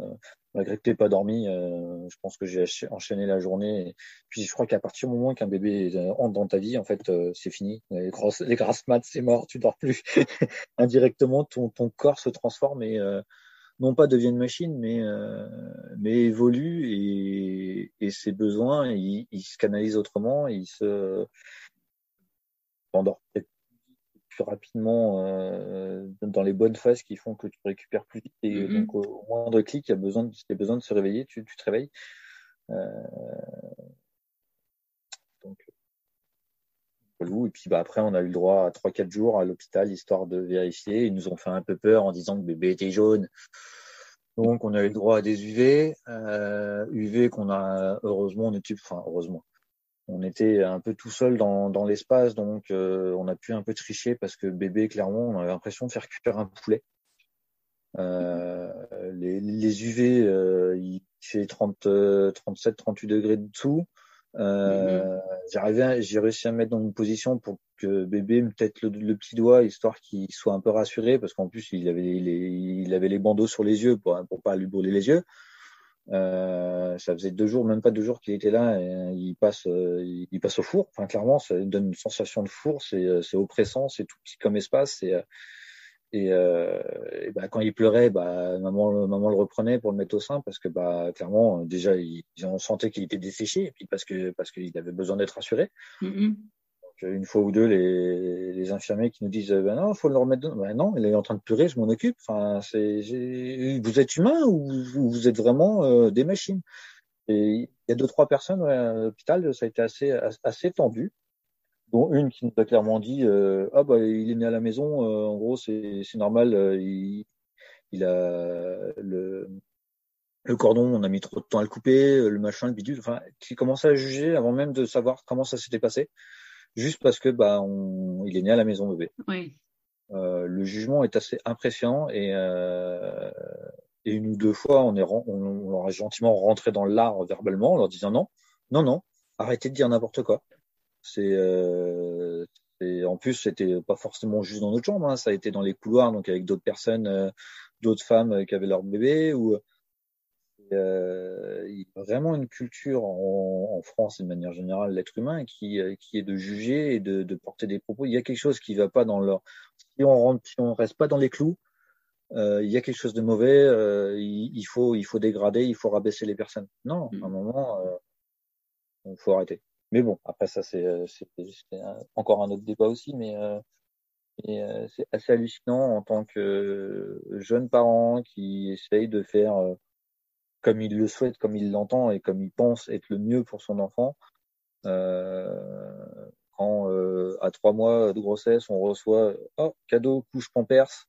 Malgré que t'aies pas dormi, euh, je pense que j'ai enchaîné la journée. Et puis je crois qu'à partir du moment qu'un bébé entre dans ta vie, en fait, euh, c'est fini. Les grosses, les grasses maths, c'est mort, tu dors plus. Indirectement, ton, ton corps se transforme et non pas devient une machine, mais mais évolue et, et ses besoins, ils il se canalisent autrement, il se peut-être plus rapidement euh, dans les bonnes phases qui font que tu récupères plus vite. Et mm-hmm. donc, au moindre clic, il y a besoin de, besoin de se réveiller, tu, tu te réveilles. Euh, donc, et puis bah, après, on a eu le droit à 3-4 jours à l'hôpital, histoire de vérifier. Ils nous ont fait un peu peur en disant que bébé était jaune. Donc, on a eu le droit à des UV. Euh, UV qu'on a, heureusement, on était, enfin, heureusement, on était un peu tout seul dans, l'espace, donc euh, on a pu un peu tricher parce que bébé, clairement, on avait l'impression de faire cuire un poulet. Euh, les, UV, euh, il fait 30, 37, 38 degrés de dessous. Euh, J'ai réussi à me mettre dans une position pour que bébé peut-être le, petit doigt, histoire qu'il soit un peu rassuré, parce qu'en plus il avait les, il avait les bandeaux sur les yeux pour, pour pas lui brûler les yeux. Euh, ça faisait deux jours, même pas deux jours qu'il était là, euh, il passe, euh, il passe au four. Enfin, clairement, ça donne une sensation de four, c'est, c'est oppressant, c'est tout petit comme espace, et, et bah, quand il pleurait, bah, maman, maman le reprenait pour le mettre au sein parce que, bah, clairement, déjà, il, on sentait qu'il était desséché, et puis parce que, parce qu'il avait besoin d'être rassuré. Mm-hmm une fois ou deux, les, les infirmiers qui nous disent ben non, faut le remettre. Ben non, il est en train de pleurer, je m'en occupe. Enfin, c'est vous êtes humain ou vous êtes vraiment euh, des machines? Et il y a deux trois personnes à l'hôpital, ça a été assez assez tendu, dont une qui nous a clairement dit euh, ah bah il est né à la maison, euh, en gros c'est c'est normal, il, il a le le cordon, on a mis trop de temps à le couper, le machin, le bidule, enfin, qui commençait à juger avant même de savoir comment ça s'était passé juste parce que bah on, il est né à la maison bébé. Oui. Euh, le jugement est assez impressionnant et, euh, et une ou deux fois on est on, on leur a gentiment rentré dans l'art verbalement en leur disant non non non arrêtez de dire n'importe quoi. C'est euh, en plus c'était pas forcément juste dans notre chambre, hein, ça a été dans les couloirs donc avec d'autres personnes, euh, d'autres femmes qui avaient leur bébé ou euh, il y a vraiment une culture en, en, France et de manière générale l'être humain qui, euh, qui est de juger et de, de, porter des propos. Il y a quelque chose qui va pas dans leur. Si on rentre, si on reste pas dans les clous, euh, il y a quelque chose de mauvais. Euh, il, il, faut, il faut dégrader, il faut rabaisser les personnes. Non, à un mm. moment, euh, il faut arrêter. Mais bon, après ça c'est encore un autre débat aussi, mais c'est assez hallucinant en tant que jeune parent qui essaye de faire comme il le souhaite, comme il l'entend et comme il pense être le mieux pour son enfant. Euh, quand euh, à trois mois de grossesse, on reçoit oh cadeau couche Pampers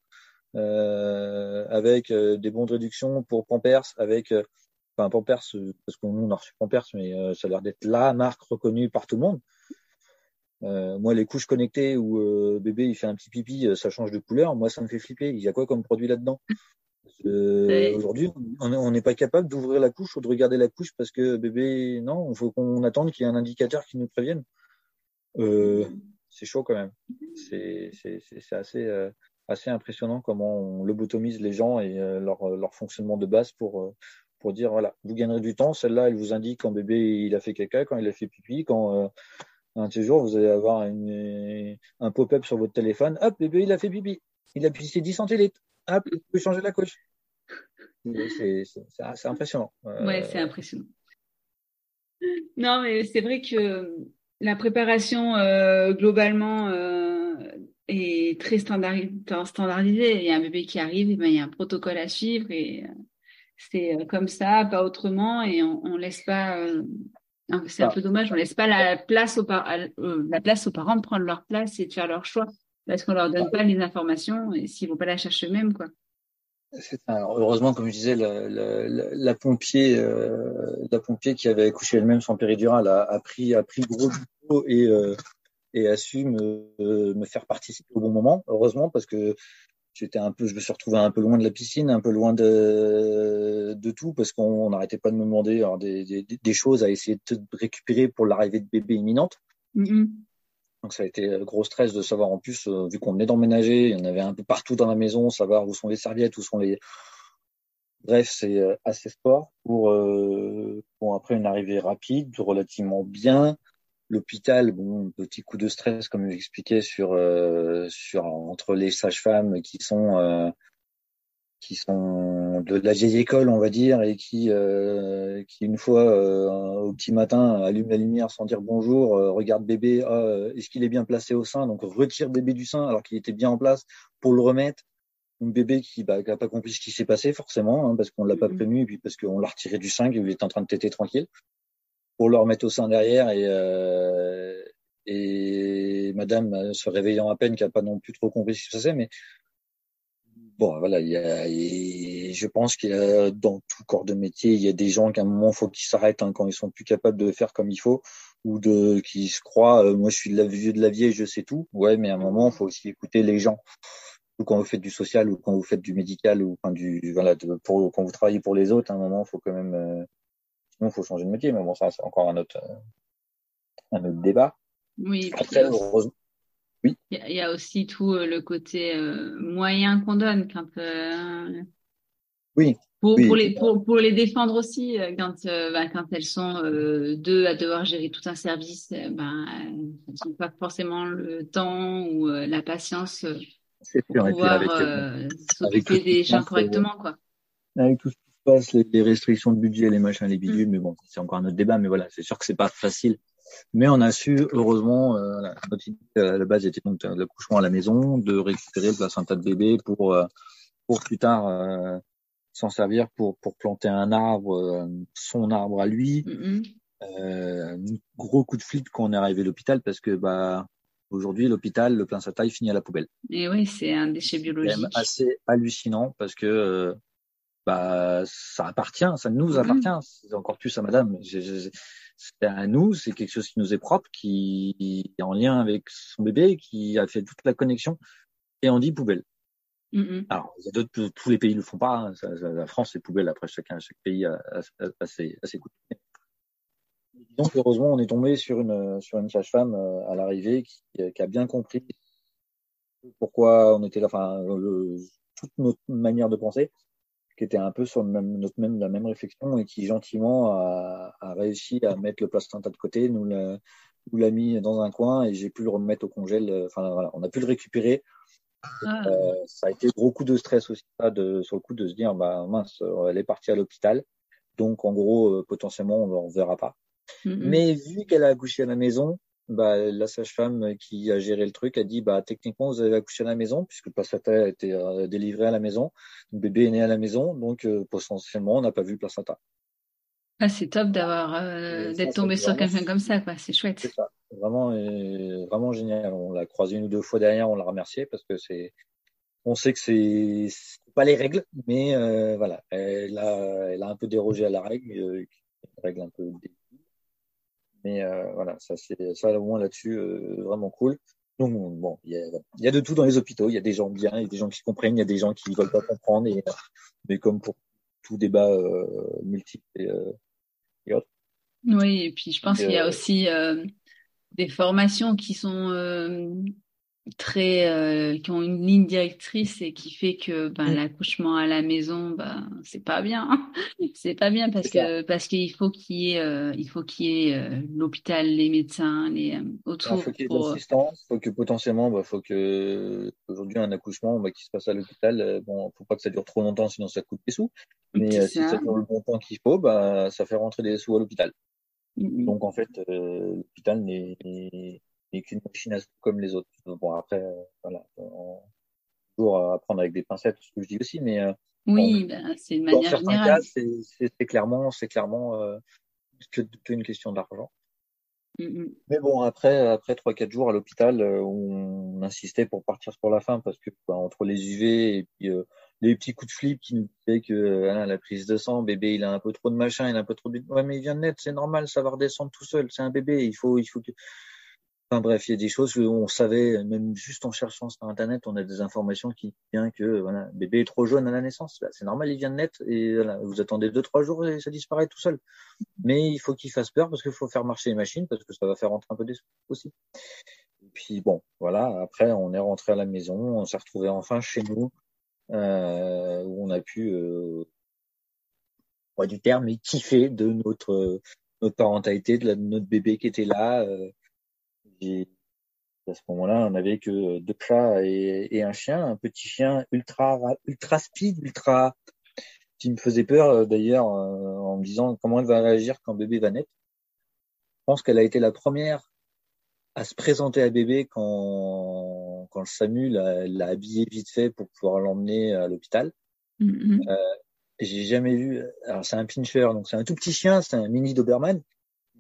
avec des bons de réduction pour Pampers, avec enfin Pampers parce qu'on a reçu Pampers, mais ça a l'air d'être la marque reconnue par tout le monde. Euh, moi, les couches connectées où euh, bébé il fait un petit pipi, ça change de couleur. Moi, ça me fait flipper. Il y a quoi comme produit là-dedans? Euh, Aujourd'hui, on n'est pas capable d'ouvrir la couche ou de regarder la couche parce que bébé, non, il faut qu'on attende qu'il y ait un indicateur qui nous prévienne. c'est chaud quand même. C'est assez, assez impressionnant comment on lobotomise les gens et leur, leur fonctionnement de base pour pour dire voilà, vous gagnerez du temps. Celle-là, elle vous indique quand bébé il a fait caca, quand il a fait pipi, quand un de ces jours, vous allez avoir une, un pop-up sur votre téléphone. Hop, bébé, il a fait pipi. Il a pissé 10 centilitres. Hop, il peut changer la couche. C'est impressionnant. Euh, ouais, c'est impressionnant. Non, mais c'est vrai que la préparation euh, globalement euh, est très standardisée. Il y a un bébé qui arrive, et ben, il y a un protocole à suivre et c'est comme ça, pas autrement, et on, on laisse pas c'est un peu dommage, on laisse pas la place, aux euh, la place aux parents de prendre leur place et de faire leur choix parce qu'on leur donne pas les informations et s'ils vont pas la chercher eux-mêmes, quoi. heureusement, comme je disais, la, la, la, pompier, euh, la pompier qui avait accouché elle-même sans péridurale a, a, pris, a pris gros boulot et, euh, et a su me, me faire participer au bon moment. Heureusement, parce que j'étais un peu, je me suis retrouvé un peu loin de la piscine, un peu loin de, de tout, parce qu'on n'arrêtait pas de me demander alors, des, des, des, choses à essayer de récupérer pour l'arrivée de bébé imminente. Mm-hmm. Donc ça a été gros stress de savoir en plus, euh, vu qu'on venait d'emménager, il y en avait un peu partout dans la maison, savoir où sont les serviettes, où sont les. Bref, c'est euh, assez fort pour, euh, pour après une arrivée rapide, relativement bien, L'hôpital, bon, petit coup de stress, comme j'expliquais, sur, euh, sur entre les sages-femmes qui sont euh, qui sont de la vieille école, on va dire, et qui, euh, qui une fois au petit matin allument la lumière sans dire bonjour, regarde bébé, ah, est-ce qu'il est bien placé au sein, donc retire bébé du sein alors qu'il était bien en place pour le remettre. Un bébé qui n'a bah, pas compris ce qui s'est passé forcément, hein, parce qu'on l'a pas prévenu et puis parce qu'on l'a retiré du sein, qu'il était en train de téter tranquille pour le remettre au sein derrière et euh, et Madame euh, se réveillant à peine qui a pas non plus trop compris ce que c'est, mais bon voilà, il y a, je pense qu'il y a dans tout corps de métier, il y a des gens qu'à un moment faut qu'ils s'arrêtent hein, quand ils sont plus capables de faire comme il faut ou de qui se croient euh, moi je suis de la vieux de la vieille, je sais tout. Ouais, mais à un moment faut aussi écouter les gens. Ou quand vous faites du social ou quand vous faites du médical ou enfin du voilà pour quand vous travaillez pour les autres, à un moment faut quand même il faut changer de métier, mais bon, ça, c'est encore un autre, euh, un autre débat. Oui, Après, heureusement. Oui. Il y, a aussi tout euh, le côté euh, moyen qu'on donne quand. oui. Pour, pour, les, pour, pour, les défendre aussi, quand, bah, quand elles sont deux à devoir gérer tout un service, ben, elles n'ont pas forcément le temps ou la patience pour pouvoir s'occuper des gens correctement. Quoi. Avec tout passe les, restrictions de budget, les machins, les bidules, mais bon, c'est encore un autre débat, mais voilà, c'est sûr que c'est pas facile. Mais on a su, heureusement, euh, notre idée à la base était donc l'accouchement à la maison, de récupérer le placenta de bébé pour euh, pour plus tard euh, s'en servir pour pour planter un arbre, euh, son arbre à lui. Euh, gros coup de flip quand on est arrivé à l'hôpital parce que bah aujourd'hui l'hôpital, le placenta, il finit à la poubelle. Et oui, c'est un déchet biologique. C'est assez hallucinant parce que bah ça appartient, ça nous appartient. C'est encore plus à Madame. C'est à nous, c'est quelque chose qui nous est propre, qui est en lien avec son bébé, qui a fait toute la connexion. Et on dit poubelle. Alors, il y a d'autres, tous les pays le font pas. Hein. la France, c'est poubelle. Après, chacun, chaque pays a, a, ses, a ses coups. Donc, heureusement, on est tombé sur une sur une sage-femme euh, à l'arrivée qui, qui, a bien compris pourquoi on était là, enfin, le, toute notre manière de penser qui était un peu sur même, notre même, la même réflexion et qui gentiment a, a réussi à mettre le placenta de côté, nous l'a, nous l'a mis dans un coin et j'ai pu le remettre au congèle. Enfin voilà, on a pu le récupérer. Ah. Euh, ça a été gros coup de stress aussi ça, de, sur le coup de se dire bah mince, elle est partie à l'hôpital, donc en gros euh, potentiellement on ne verra pas. Mais vu qu'elle a accouché à la maison, bah, la sage-femme qui a géré le truc a dit bah techniquement vous avez accouché à la maison puisque le placenta a été euh, délivré à la maison, le bébé est né à la maison, donc euh, potentiellement on n'a pas vu le placenta. Ah, c'est top d'avoir euh, d'être tombé sur quelqu'un comme ça, quoi. C'est chouette. C'est ça. Vraiment, vraiment génial. On l'a croisé une ou deux fois derrière, on l'a remercié parce que c'est on sait que c'est pas les règles, mais voilà, elle a, elle a un peu dérogé à la règle, une règle un peu mais voilà, ça c'est ça au moins là-dessus vraiment cool. Donc bon, il y a, y a, de tout dans les hôpitaux. Il y a des gens bien, il y a des gens qui comprennent, il y a des gens qui veulent pas comprendre. Et, mais comme pour tout débat euh, multiple et, euh, et, autres. Oui, et puis je pense qu'il y a aussi euh, des formations qui sont très euh, qui ont une ligne directrice et qui fait que ben mm. l'accouchement à la maison ben c'est pas bien. C'est pas bien parce que parce qu'il faut qu'il y ait euh, il faut qu'il y ait euh, l'hôpital les médecins les autour il faut qu'il y ait pour... l'assistance faut que potentiellement bah faut que aujourd'hui un accouchement bah, qui se passe à l'hôpital bon faut pas que ça dure trop longtemps sinon ça coûte des sous. Mais si ça. dure le bon temps qu'il faut bah ça fait rentrer des sous à l'hôpital. Mm, mm. donc en fait l'hôpital n'est et qu'une machine à comme les autres. Bon, après, euh, voilà, on, toujours à prendre avec des pincettes, ce que je dis aussi, mais euh, oui, ben, c'est une manière dans certains cas, c'est clairement, c'est clairement euh, que, une question d'argent. Mm, mm. Mais bon, après, après trois quatre jours à l'hôpital, on insistait pour partir pour la fin parce que bah, entre les UV et puis les petits coups de flip qui nous disaient que la prise de sang, bébé, il a un peu trop de machin, il a un peu trop de ouais, mais il vient de naître, c'est normal, ça va redescendre tout seul, c'est un bébé, il faut, il faut que Enfin bref, il y a des choses on savait, même juste en cherchant sur Internet, on a des informations qui viennent que voilà, bébé est trop jeune à la naissance. C'est normal, il vient de naître et vous attendez deux trois jours et ça disparaît tout seul. Mais il faut qu'il fasse peur parce qu'il faut faire marcher les machines parce que ça va faire rentrer un peu des sous aussi. Et puis bon, voilà. Après, on est rentré à la maison, on s'est retrouvé enfin chez nous euh, où on a pu, euh, du terme, kiffer de notre notre parentalité, de, notre bébé qui était là. Euh, à ce moment-là, on n'avait que deux chats et, un chien, un petit chien ultra ultra speed, ultra qui me faisait peur euh, d'ailleurs euh, en me disant comment elle va réagir quand bébé va naître. Je pense qu'elle a été la première à se présenter à bébé quand quand le SAMU l'a habillé vite fait pour pouvoir l'emmener à l'hôpital. Mm-hmm. Euh, j'ai jamais vu. Alors c'est un pincher, donc c'est un tout petit chien, c'est un mini Doberman,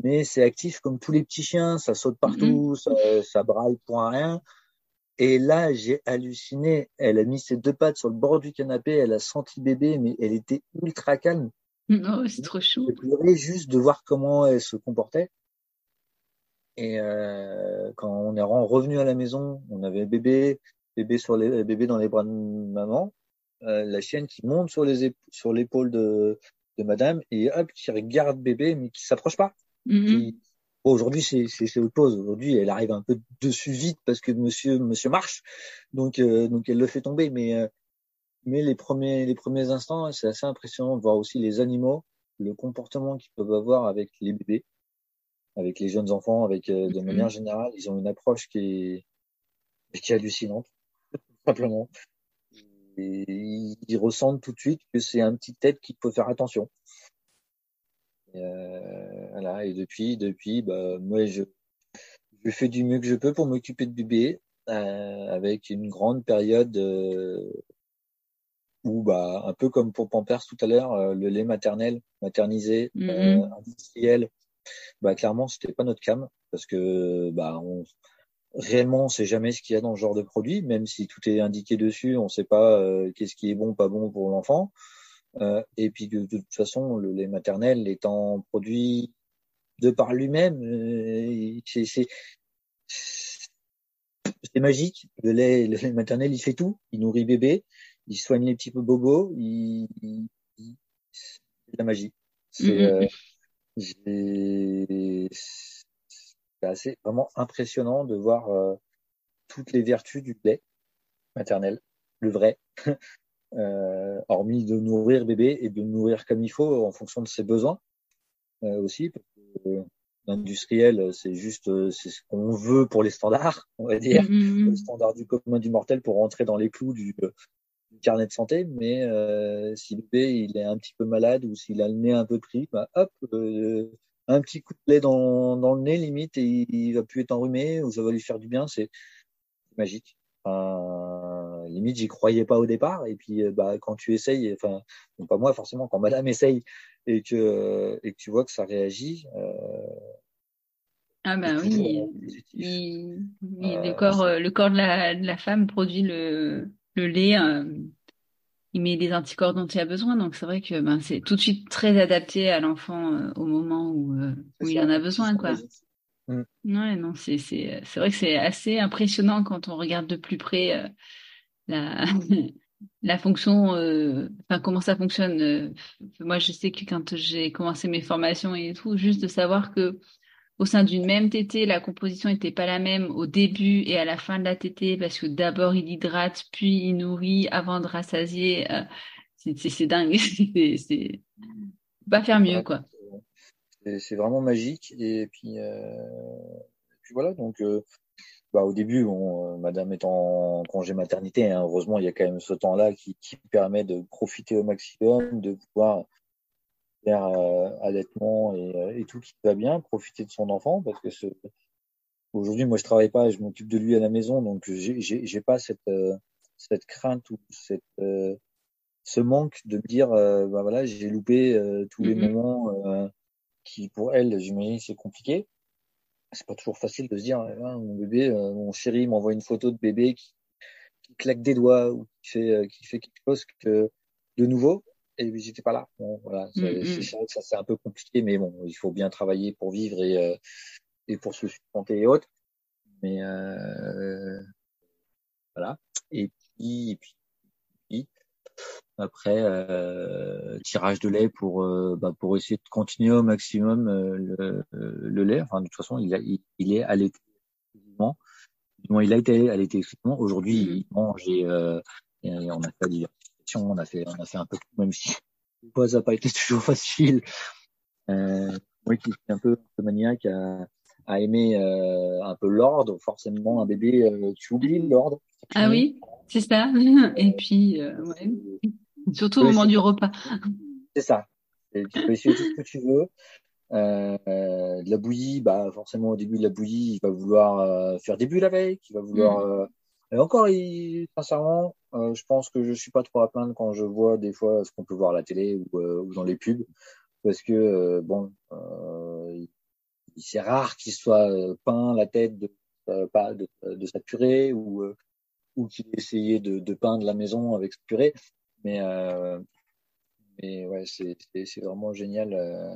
mais c'est actif comme tous les petits chiens, ça saute partout, mm-hmm. ça, ça braille pour rien. Et là, j'ai halluciné. Elle a mis ses deux pattes sur le bord du canapé, elle a senti bébé, mais elle était ultra calme. Oh, c'est trop chou. J'ai pleuré juste de voir comment elle se comportait. Et euh, quand on est revenu à la maison, on avait bébé, bébé sur les, bébé dans les bras de maman, euh, la chienne qui monte sur les sur l'épaule de, de madame et hop qui regarde bébé mais qui s'approche pas. Mm-hmm. aujourd'hui, c'est, autre chose. Aujourd'hui, elle arrive un peu dessus vite parce que monsieur, monsieur marche. Donc, euh, donc elle le fait tomber. Mais, euh, mais les premiers, les premiers instants, c'est assez impressionnant de voir aussi les animaux, le comportement qu'ils peuvent avoir avec les bébés, avec les jeunes enfants, avec, euh, de mm-hmm. manière générale. Ils ont une approche qui est, qui est hallucinante, simplement. Et ils ressentent tout de suite que c'est un petit tête qu'il faut faire attention. Euh, voilà. Et depuis, depuis, bah, moi, je, je fais du mieux que je peux pour m'occuper de bébé, euh, avec une grande période euh, où, bah, un peu comme pour Pampers tout à l'heure, euh, le lait maternel, maternisé, mm-hmm. industriel, bah, clairement, c'était pas notre cam, parce que, bah, on, réellement, on sait jamais ce qu'il y a dans ce genre de produit, même si tout est indiqué dessus, on sait pas qu'est-ce qui est bon, pas bon pour l'enfant. Euh, et puis de, toute façon, le lait maternel étant produit de par lui-même, euh, c'est magique. Le lait, le lait maternel, il fait tout. Il nourrit bébé, il soigne les petits bobos, il, il c'est la magie. C'est mm-hmm. euh, assez vraiment impressionnant de voir euh, toutes les vertus du lait maternel, le vrai. Euh, hormis de nourrir bébé et de nourrir comme il faut en fonction de ses besoins euh, aussi. Parce que, euh, L'industriel, c'est juste euh, c'est ce qu'on veut pour les standards, on va dire, mm-hmm. le standard du commun du mortel pour rentrer dans les clous du, du carnet de santé. Mais euh, si le bébé il est un petit peu malade ou s'il a le nez un peu pris, bah, hop, un petit coup de lait dans, dans le nez limite et il, il va plus être enrhumé ou ça va lui faire du bien, c'est magique. Enfin, limite, j'y croyais pas au départ. Et puis, euh, bah, quand tu essayes, enfin, pas moi forcément, quand Madame essaye et que et que tu vois que ça réagit. Euh, ah bah oui, le corps, le corps de la, de la femme produit le le lait, il met les anticorps dont il a besoin. Donc c'est vrai que ben, c'est tout de suite très adapté à l'enfant au moment où, où il en a besoin, quoi. Mm. Ouais, non, c'est c'est c'est vrai que c'est assez impressionnant quand on regarde de plus près la la fonction, euh, enfin comment ça fonctionne. Euh, moi, je sais que quand j'ai commencé mes formations et tout, juste de savoir que au sein d'une même tétée, la composition n'était pas la même au début et à la fin de la tétée, parce que d'abord il hydrate, puis il nourrit avant de rassasier. Euh, c'est dingue, c'est pas faire mieux quoi. C'est vraiment magique et puis, et puis voilà donc bah, au début, euh, Madame est en congé maternité. Hein, heureusement, il y a quand même ce temps-là qui, qui, permet de profiter au maximum, de pouvoir faire euh, allaitement et, euh, et, tout qui va bien, profiter de son enfant, parce que ce... aujourd'hui, moi, je travaille pas, je m'occupe de lui à la maison, donc j'ai pas cette euh, cette crainte ou cette ce manque de me dire, bah voilà, j'ai loupé tous les mm-hmm. moments qui pour elle, j'imagine, c'est compliqué c'est pas toujours facile de se dire hein, mon bébé, euh, mon chéri m'envoie une photo de bébé qui, qui, claque des doigts ou qui fait, euh, qui fait quelque chose que de nouveau et j'étais pas là. Bon, voilà, mm, mm. ça c'est un peu compliqué, mais bon, il faut bien travailler pour vivre et euh, et pour se supporter et autres. Mais voilà. Et puis, et puis, et puis après, euh, tirage de lait pour euh, bah, pour essayer de continuer au maximum euh, le, le, lait. Enfin, de toute façon, il, a, il, il est allaité exclusivement. il a été allaité exclusivement. Aujourd'hui, mm-hmm. il mange et, et, on a fait la diversification, on a fait on a fait un peu tout, même si ça n'a pas été toujours facile. Moi qui suis un peu, un peu maniaque à, à aimer euh, un peu l'ordre, forcément un bébé, euh, tu oublies l'ordre. Ah oui, c'est ça. Et puis, euh, ouais. Surtout au moment du repas. C'est ça. tu peux essayer tout ce que tu veux. Euh, de la bouillie, bah forcément au début de la bouillie, il va vouloir euh, faire des bulles avec, il va vouloir. Mm. Euh, et encore, il, sincèrement, euh, je pense que je suis pas trop à plaindre quand je vois des fois ce qu'on peut voir à la télé ou, ou dans les pubs, parce que bon, c'est rare qu'il soit peint la tête de, pas de, de, sa purée ou ou qu'il ait essayé de, de peindre la maison avec sa purée. Mais, euh, mais ouais, c'est, vraiment génial, euh,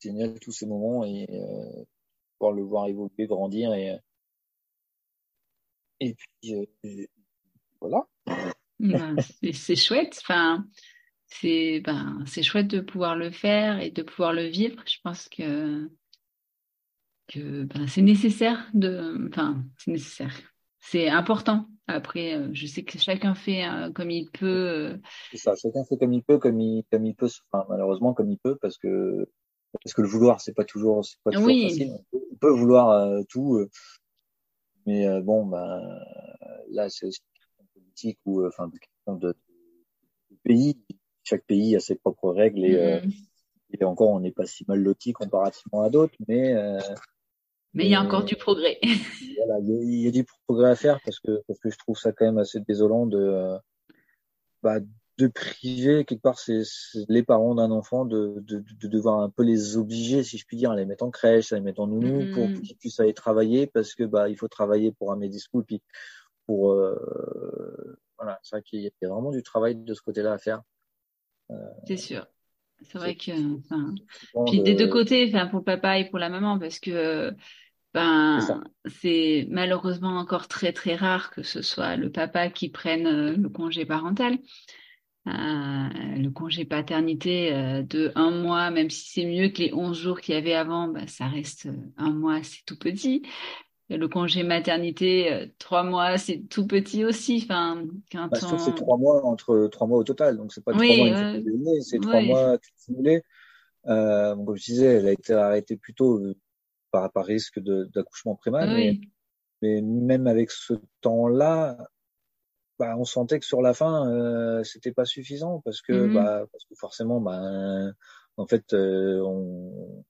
génial tous ces moments et euh, pouvoir le voir évoluer, grandir et, et puis voilà. Ben, c'est, chouette. Enfin, c'est ben, c'est chouette de pouvoir le faire et de pouvoir le vivre. Je pense que que ben, c'est nécessaire de, enfin, c'est nécessaire. C'est important après, euh, je sais que chacun fait euh, comme il peut. Euh. C'est ça, chacun fait comme il peut, comme il, comme il peut, enfin, malheureusement comme il peut, parce que parce que le vouloir, c'est pas toujours, c'est pas toujours facile. On peut, vouloir tout, mais bon, ben là, c'est aussi une politique ou enfin de, de, pays. Chaque pays a ses propres règles et, mm-hmm. et encore, on n'est pas si mal loti comparativement à d'autres, mais mais il y a encore du progrès. voilà, il y, a du progrès à faire parce que parce que je trouve ça quand même assez désolant de bah, de priver quelque part c'est les parents d'un enfant de, de, de, devoir un peu les obliger, si je puis dire, à les mettre en crèche, à les mettre en nounou pour qu'ils puissent aller travailler parce que bah il faut travailler pour un school puis pour euh, voilà, c'est vrai qu'il y a vraiment du travail de ce côté-là à faire. Euh, c'est sûr. C'est vrai que, enfin, puis des deux côtés, enfin, pour le papa et pour la maman, parce que ben, c'est malheureusement encore très très rare que ce soit le papa qui prenne euh, le congé parental. Euh, le congé paternité euh, de un mois, même si c'est mieux que les 11 jours qu'il y avait avant, ben, ça reste un mois, c'est tout petit. le congé maternité, trois mois, c'est tout petit aussi. Enfin, quand bah, on... c'est trois mois entre trois mois au total, donc c'est pas trois mois c'est trois mois cumulés. Comme je disais, elle a été arrêtée plus tôt par, par risque d'accouchement prématuré. Ah mais, mais, même avec ce temps-là, bah, on sentait que sur la fin, euh, c'était pas suffisant parce que, mm-hmm. bah, parce que forcément, bah, en fait, euh, on,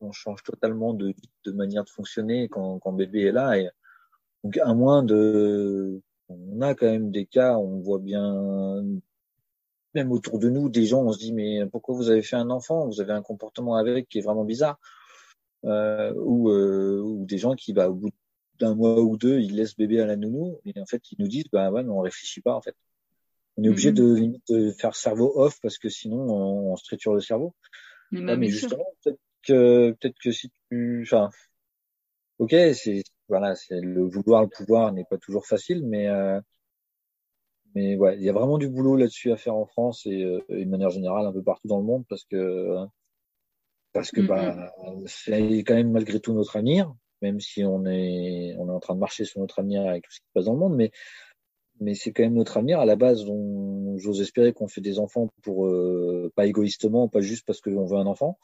on, change totalement de, de, manière de fonctionner quand, quand bébé est là. Et, donc, à moins de, on a quand même des cas, on voit bien, même autour de nous, des gens, on se dit mais pourquoi vous avez fait un enfant? Vous avez un comportement avec qui est vraiment bizarre euh, ou, euh, ou des gens qui, bah, au bout d'un mois ou deux, ils laissent bébé à la nounou et en fait ils nous disent bah ouais mais on réfléchit pas en fait. On est obligé de limite de faire cerveau off parce que sinon on, on se triture le cerveau. Mais, Ouais, justement peut-être que peut-être que si tu enfin ok c'est voilà c'est le vouloir le pouvoir n'est pas toujours facile mais euh, mais ouais il y a vraiment du boulot là-dessus à faire en France et, euh, et de manière générale un peu partout dans le monde parce que parce que Mm, mm. bah c'est quand même malgré tout notre avenir même si on est on est en train de marcher sur notre avenir avec tout ce qui se passe dans le monde mais mais c'est quand même notre avenir. À la base dont j'ose espérer qu'on fait des enfants pour euh, pas égoïstement pas juste parce qu'on veut un enfant.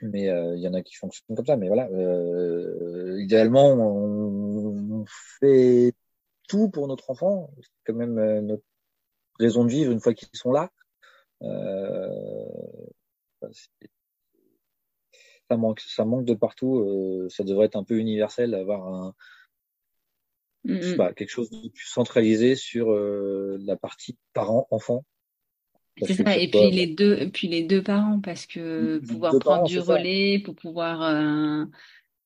Mais euh, il y en a qui fonctionnent comme ça. Mais voilà euh, idéalement on, on fait tout pour notre enfant. C'est quand même euh, notre raison de vivre une fois qu'ils sont là. Euh, c'est- ça manque ça manque de partout euh, ça devrait être un peu universel avoir un je sais pas, quelque chose de plus centralisé sur euh, la partie parents-enfants parce C'est ça. Et puis les deux, puis les deux parents, parce que les pouvoir prendre parents du ça relais, pour pouvoir, euh,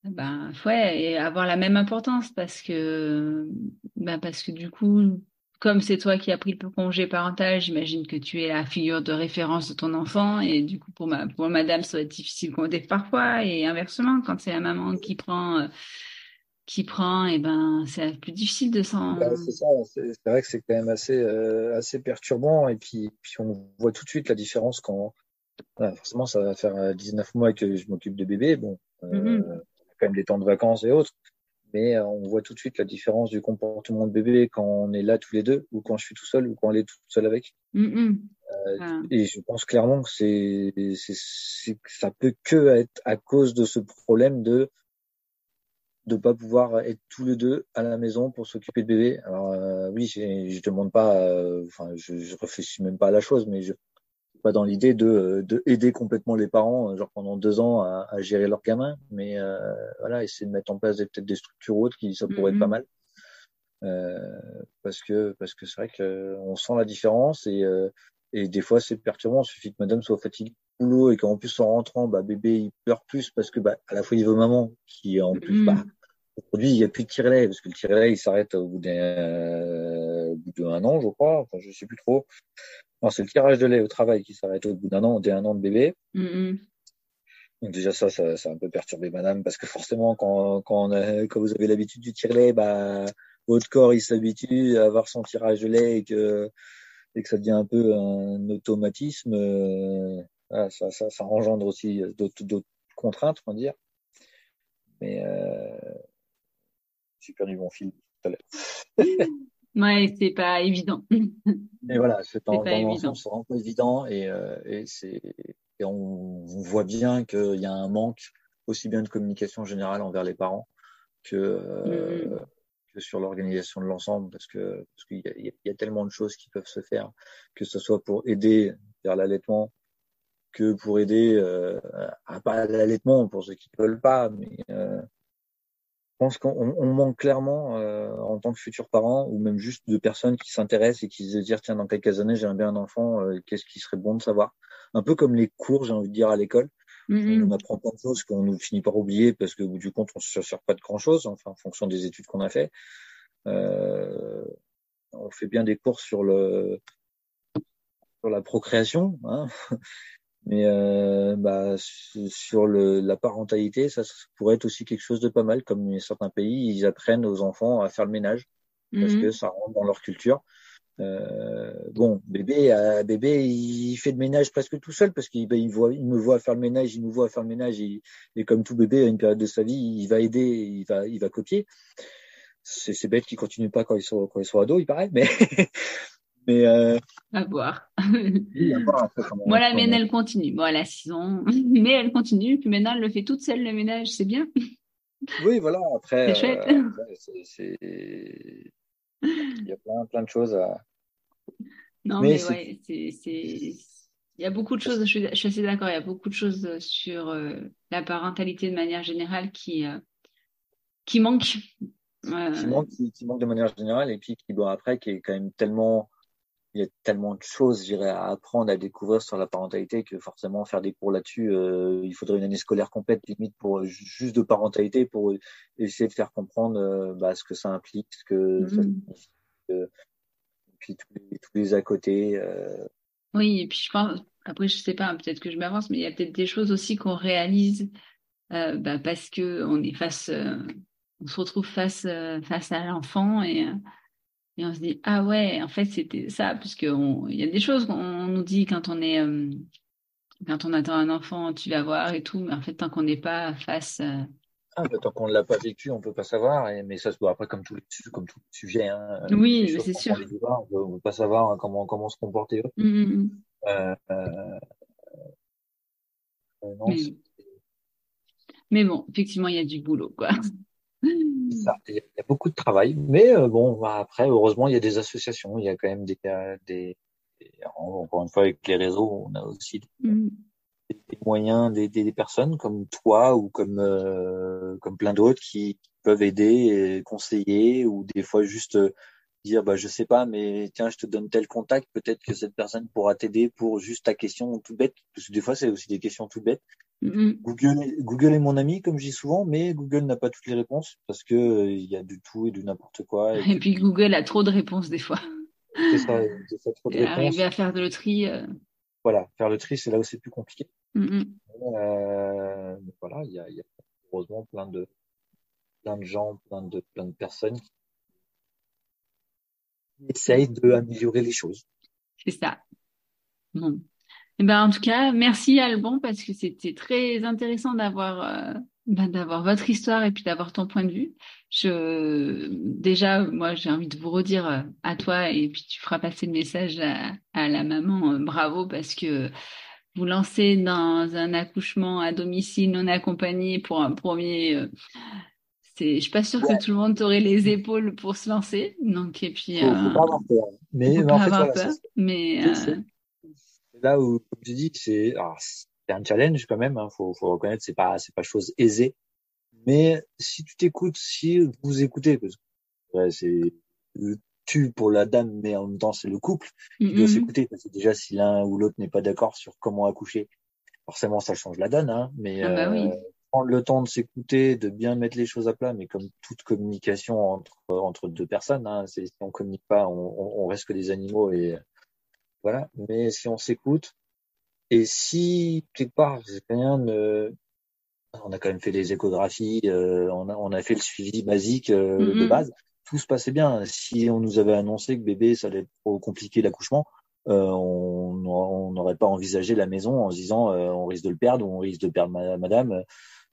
ben, ouais, et avoir la même importance, parce que, ben, parce que du coup, comme c'est toi qui as pris le congé parental, j'imagine que tu es la figure de référence de ton enfant, et du coup, pour ma, pour madame, ça va être difficile qu'on compter parfois, et inversement, quand c'est la maman qui prend, euh, qui prend, et ben, c'est plus difficile de s'en, Bah, c'est ça. C'est c'est vrai que c'est quand même assez euh, assez perturbant. Et puis puis on voit tout de suite la différence quand voilà, forcément ça va faire euh, 19 mois que je m'occupe de bébé. Bon euh, Mhm. quand même des temps de vacances et autres mais euh, on voit tout de suite la différence du comportement de bébé quand on est là tous les deux ou quand je suis tout seul ou quand elle est toute seule avec Mhm. Enfin, Et je pense clairement que c'est, ça peut que être à cause de ce problème de de pas pouvoir être tous les deux à la maison pour s'occuper de bébé. Alors euh, oui, je demande pas, euh, enfin je, je réfléchis même pas à la chose, mais je pas dans l'idée de, de aider complètement les parents, genre pendant deux ans à, à gérer leur gamin, mais euh, voilà, essayer de mettre en place peut-être des structures autres qui ça pourrait être pas mhm. mal. Euh, parce que parce que c'est vrai que on sent la différence et euh, et des fois c'est perturbant. Il suffit que Madame soit fatiguée du boulot et qu'en plus en rentrant, bah bébé il pleure plus parce que bah à la fois il veut maman qui en plus bah Mhm. aujourd'hui il n'y a plus de tire-lait parce que le tire-lait il s'arrête au bout d'un euh, au bout d'un an je crois. Enfin je sais plus trop. C'est le tirage de lait au travail qui s'arrête au bout d'un an dès un an de bébé. Mhm. Donc déjà ça, ça, ça a un peu perturbé madame parce que forcément quand, quand, on a, quand vous avez l'habitude du tire-lait, bah, votre corps il s'habitue à avoir son tirage de lait et que, et que ça devient un peu un automatisme. euh, voilà, ça, ça, ça engendre aussi d'autres, d'autres contraintes, on va dire. Mais euh, j'ai perdu mon fil tout à l'heure. Ouais, c'est pas évident. Mais voilà, c'est pas dans évident. c'est vraiment pas évident et, euh, et c'est et on, on voit bien qu'il y a un manque aussi bien de communication générale envers les parents que, euh, Mhm. que sur l'organisation de l'ensemble parce que parce qu'il y a, y y tellement de choses qui peuvent se faire que ce soit pour aider vers l'allaitement que pour aider euh, à pas l'allaitement pour ceux qui ne veulent pas mais euh, pense qu'on on manque clairement euh, en tant que futurs parents ou même juste de personnes qui s'intéressent et qui se disent tiens dans quelques années j'aimerais bien un enfant euh, qu'est-ce qui serait bon de savoir? Un peu comme les cours j'ai envie de dire à l'école. Mhm. on apprend plein de choses qu'on nous finit par oublier parce que au bout du compte on se sert pas de grand chose enfin en fonction des études qu'on a fait. Euh, on fait bien des cours sur le sur la procréation hein, mais euh, bah, su- sur le, la parentalité ça, ça pourrait être aussi quelque chose de pas mal comme certains pays ils apprennent aux enfants à faire le ménage parce que Mhm. ça rentre dans leur culture euh, bon, bébé, euh, bébé, il fait le ménage presque tout seul parce qu'il ben, il voit, il me voit faire le ménage, il nous voit faire le ménage et, et comme tout bébé à une période de sa vie, il va aider, il va, il va copier. C'est, c'est bête qu'il continue pas quand ils sont, quand ils sont ados, il paraît, mais, mais euh, À voir. oui, à voir après Moi, la mienne, elle continue. Bon, elle a 6 ans, mais elle continue. Puis maintenant, elle le fait toute seule, le ménage. C'est bien. Oui, voilà. Après, C'est chouette. euh, après, c'est, c'est- il y a plein, plein de choses à. Non, Mais mais c'est- ouais, c'est, il y a beaucoup de choses, je suis, je suis assez d'accord, il y a beaucoup de choses sur euh, la parentalité de manière générale qui, euh, qui manquent. Euh, qui manque, qui, qui manque de manière générale et puis qui, bon, après, qui est quand même tellement il y a tellement de choses, je à apprendre, à découvrir sur la parentalité que forcément faire des cours là-dessus, euh, il faudrait une année scolaire complète limite pour euh, juste de parentalité pour essayer de faire comprendre euh, bah, ce que ça implique, ce que ça mm-hmm. signifie, et puis tous les, tous les à côté. Oui, et puis je pense, après je sais pas, peut-être que je m'avance, mais il y a peut-être des choses aussi qu'on réalise bah, parce que on est face, on se retrouve face face à l'enfant et et on se dit, ah ouais, en fait, c'était ça, puisque il y a des choses qu'on nous dit quand on est, euh, quand on attend un enfant, tu vas voir et tout, mais en fait, tant qu'on n'est pas face. Euh, ah, bah, tant qu'on ne l'a pas vécu, on ne peut pas savoir, et, mais ça se voit après comme tout, les, comme tout sujet. Hein, oui, c'est sûr. On ne peut pas savoir comment, comment se comporter. Mmh, mmh, mmh. Euh, non, mais... mais bon, effectivement, il y a du boulot, quoi. Il y a beaucoup de travail, mais euh, bon, bah, après, heureusement, il y a des associations, il y a quand même des, des, encore une fois, avec les réseaux, on a aussi des, mm. moyens d'aider des personnes comme toi ou comme euh, comme plein d'autres qui, peuvent aider, et conseiller ou des fois juste euh, dire bah je sais pas mais tiens je te donne tel contact peut-être que cette personne pourra t'aider pour juste ta question tout bête parce que des fois c'est aussi des questions tout bêtes Mm-hmm. Google, Google est mon ami, comme je dis souvent, mais Google n'a pas toutes les réponses parce que euh, il y a du tout et du n'importe quoi. Et, puis Google a trop de réponses des fois. C'est ça, ça trop de et Arriver à faire de le tri. Euh. Voilà, faire le tri, c'est là où c'est plus compliqué. Mm-hmm. Euh, voilà, il y a, y a, heureusement plein de plein de gens, plein de plein de personnes qui essayent d'améliorer les choses. C'est ça. Eh ben, en tout cas, merci Alban parce que c'était très intéressant d'avoir euh, ben, d'avoir votre histoire et puis d'avoir ton point de vue. Je déjà, moi, j'ai envie de vous redire euh, à toi et puis tu feras passer le message à, à la maman. Euh, bravo parce que vous lancez dans un accouchement à domicile non accompagné pour un premier. Euh, c'est, je suis pas sûre que tout le monde aurait les épaules pour se lancer. Donc et puis. Faut, faut pas avoir peur. Mais, fait, peur, mais là où, comme tu dis, c'est un challenge quand même. Hein, faut, faut reconnaître, c'est pas c'est pas chose aisée. Mais si tu t'écoutes, si vous écoutez, parce que c'est le tu pour la dame, mais en même temps c'est le couple qui doit s'écouter. Parce que déjà, si l'un ou l'autre n'est pas d'accord sur comment accoucher, forcément ça change la donne. Hein, mais ah bah euh, prendre le temps de s'écouter, de bien mettre les choses à plat, mais comme toute communication entre entre deux personnes, hein, si on communique pas, on, on, reste que des animaux et voilà. Mais si on s'écoute, et si quelque part rien ne, on a quand même fait les échographies, euh, on, a, on a fait le suivi basique euh, de mm-hmm. base, tout se passait bien. Si on nous avait annoncé que bébé ça allait être trop compliqué l'accouchement, euh, on n'aurait pas envisagé la maison en se disant on risque de le perdre ou on risque de perdre madame.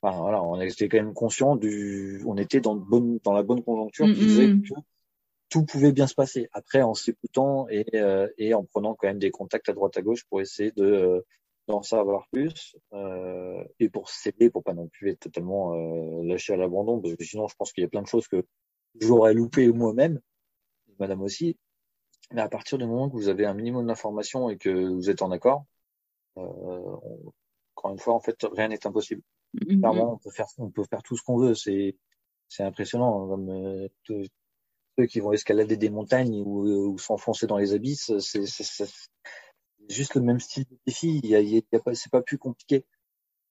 Enfin, voilà, on était quand même conscient du, on était dans, bonne, dans la bonne conjoncture qui mm-hmm. que tout pouvait bien se passer. Après, en s'écoutant et, euh, et en prenant quand même des contacts à droite à gauche pour essayer de euh, d'en savoir plus euh, et pour s'aider, pour pas non plus être totalement euh, lâché à l'abandon, parce que sinon, je pense qu'il y a plein de choses que j'aurais loupé moi-même, Madame aussi. Mais à partir du moment que vous avez un minimum d'informations et que vous êtes en accord, encore une fois, en fait, rien n'est impossible. Mm-hmm. Clairement, on peut faire, on peut faire tout ce qu'on veut. C'est, c'est impressionnant. Comme, qui vont escalader des montagnes ou, ou s'enfoncer dans les abysses, c'est juste le même style de défi. Y c'est pas plus compliqué.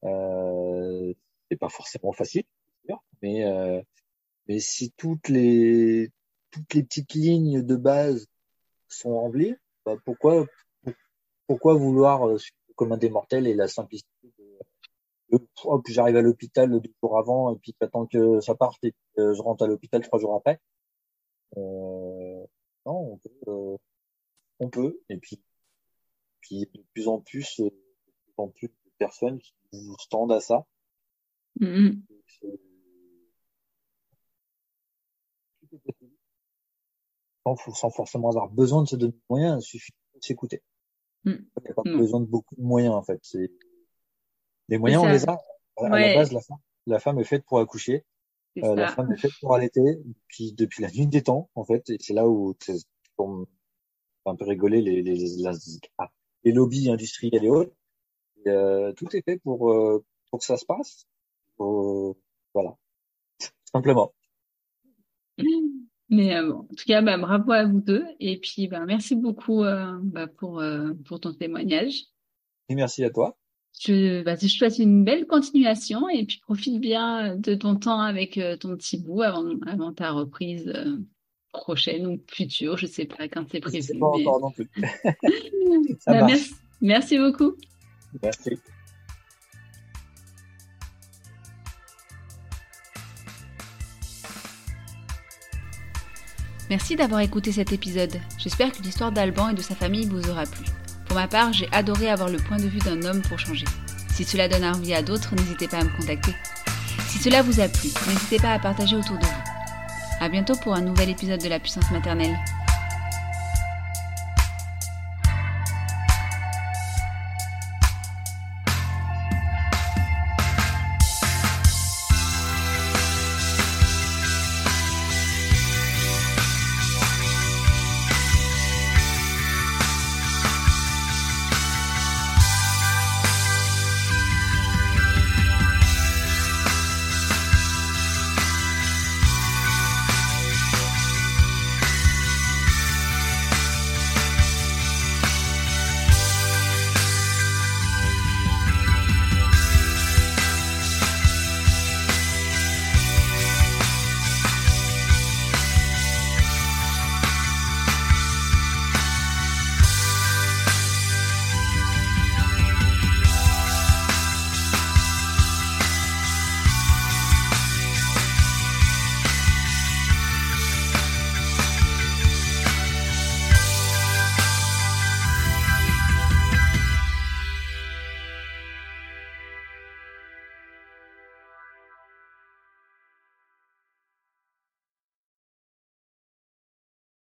Euh, c'est pas forcément facile, mais euh, mais si toutes les toutes les petites lignes de base sont remplies, bah pourquoi pourquoi vouloir euh, comme un des mortels et la simplicité de, hop, j'arrive à l'hôpital deux jours avant et puis j'attends que ça parte et euh, je rentre à l'hôpital trois jours après. Euh, non, on peut, euh, on peut. Et puis, puis de plus en plus, euh, de plus en plus de personnes qui vous tendent à ça. Mm-hmm. Sans, sans, forcément avoir besoin de se donner des moyens, il suffit de s'écouter. Mm. Il n'y a pas mm. besoin de beaucoup de moyens en fait. Les moyens on les a. À, la base, la femme, la femme est faite pour accoucher. Euh, la femme est faite pour allaiter depuis, depuis la nuit des temps, en fait. Et c'est là où on un peu rigoler les, les, les, ah, les lobbies industriels et autres. Et, euh, tout est fait pour, euh, pour que ça se passe. voilà. Simplement. Mais euh, bon, en tout cas, bah, bravo à vous deux. Et puis, bah, merci beaucoup euh, bah, pour, euh, pour ton témoignage. Et merci à toi. Je, bah, je te souhaite une belle continuation et puis profite bien de ton temps avec ton petit bout avant, avant ta reprise prochaine ou future. Je sais pas quand c'est prévu. sais pas encore non plus. bah, merci, merci beaucoup. Merci. Merci d'avoir écouté cet épisode. J'espère que l'histoire d'Alban et de sa famille vous aura plu. Pour ma part, j'ai adoré avoir le point de vue d'un homme pour changer. Si cela donne envie à d'autres, n'hésitez pas à me contacter. Si cela vous a plu, n'hésitez pas à partager autour de vous. À bientôt pour un nouvel épisode de la puissance maternelle.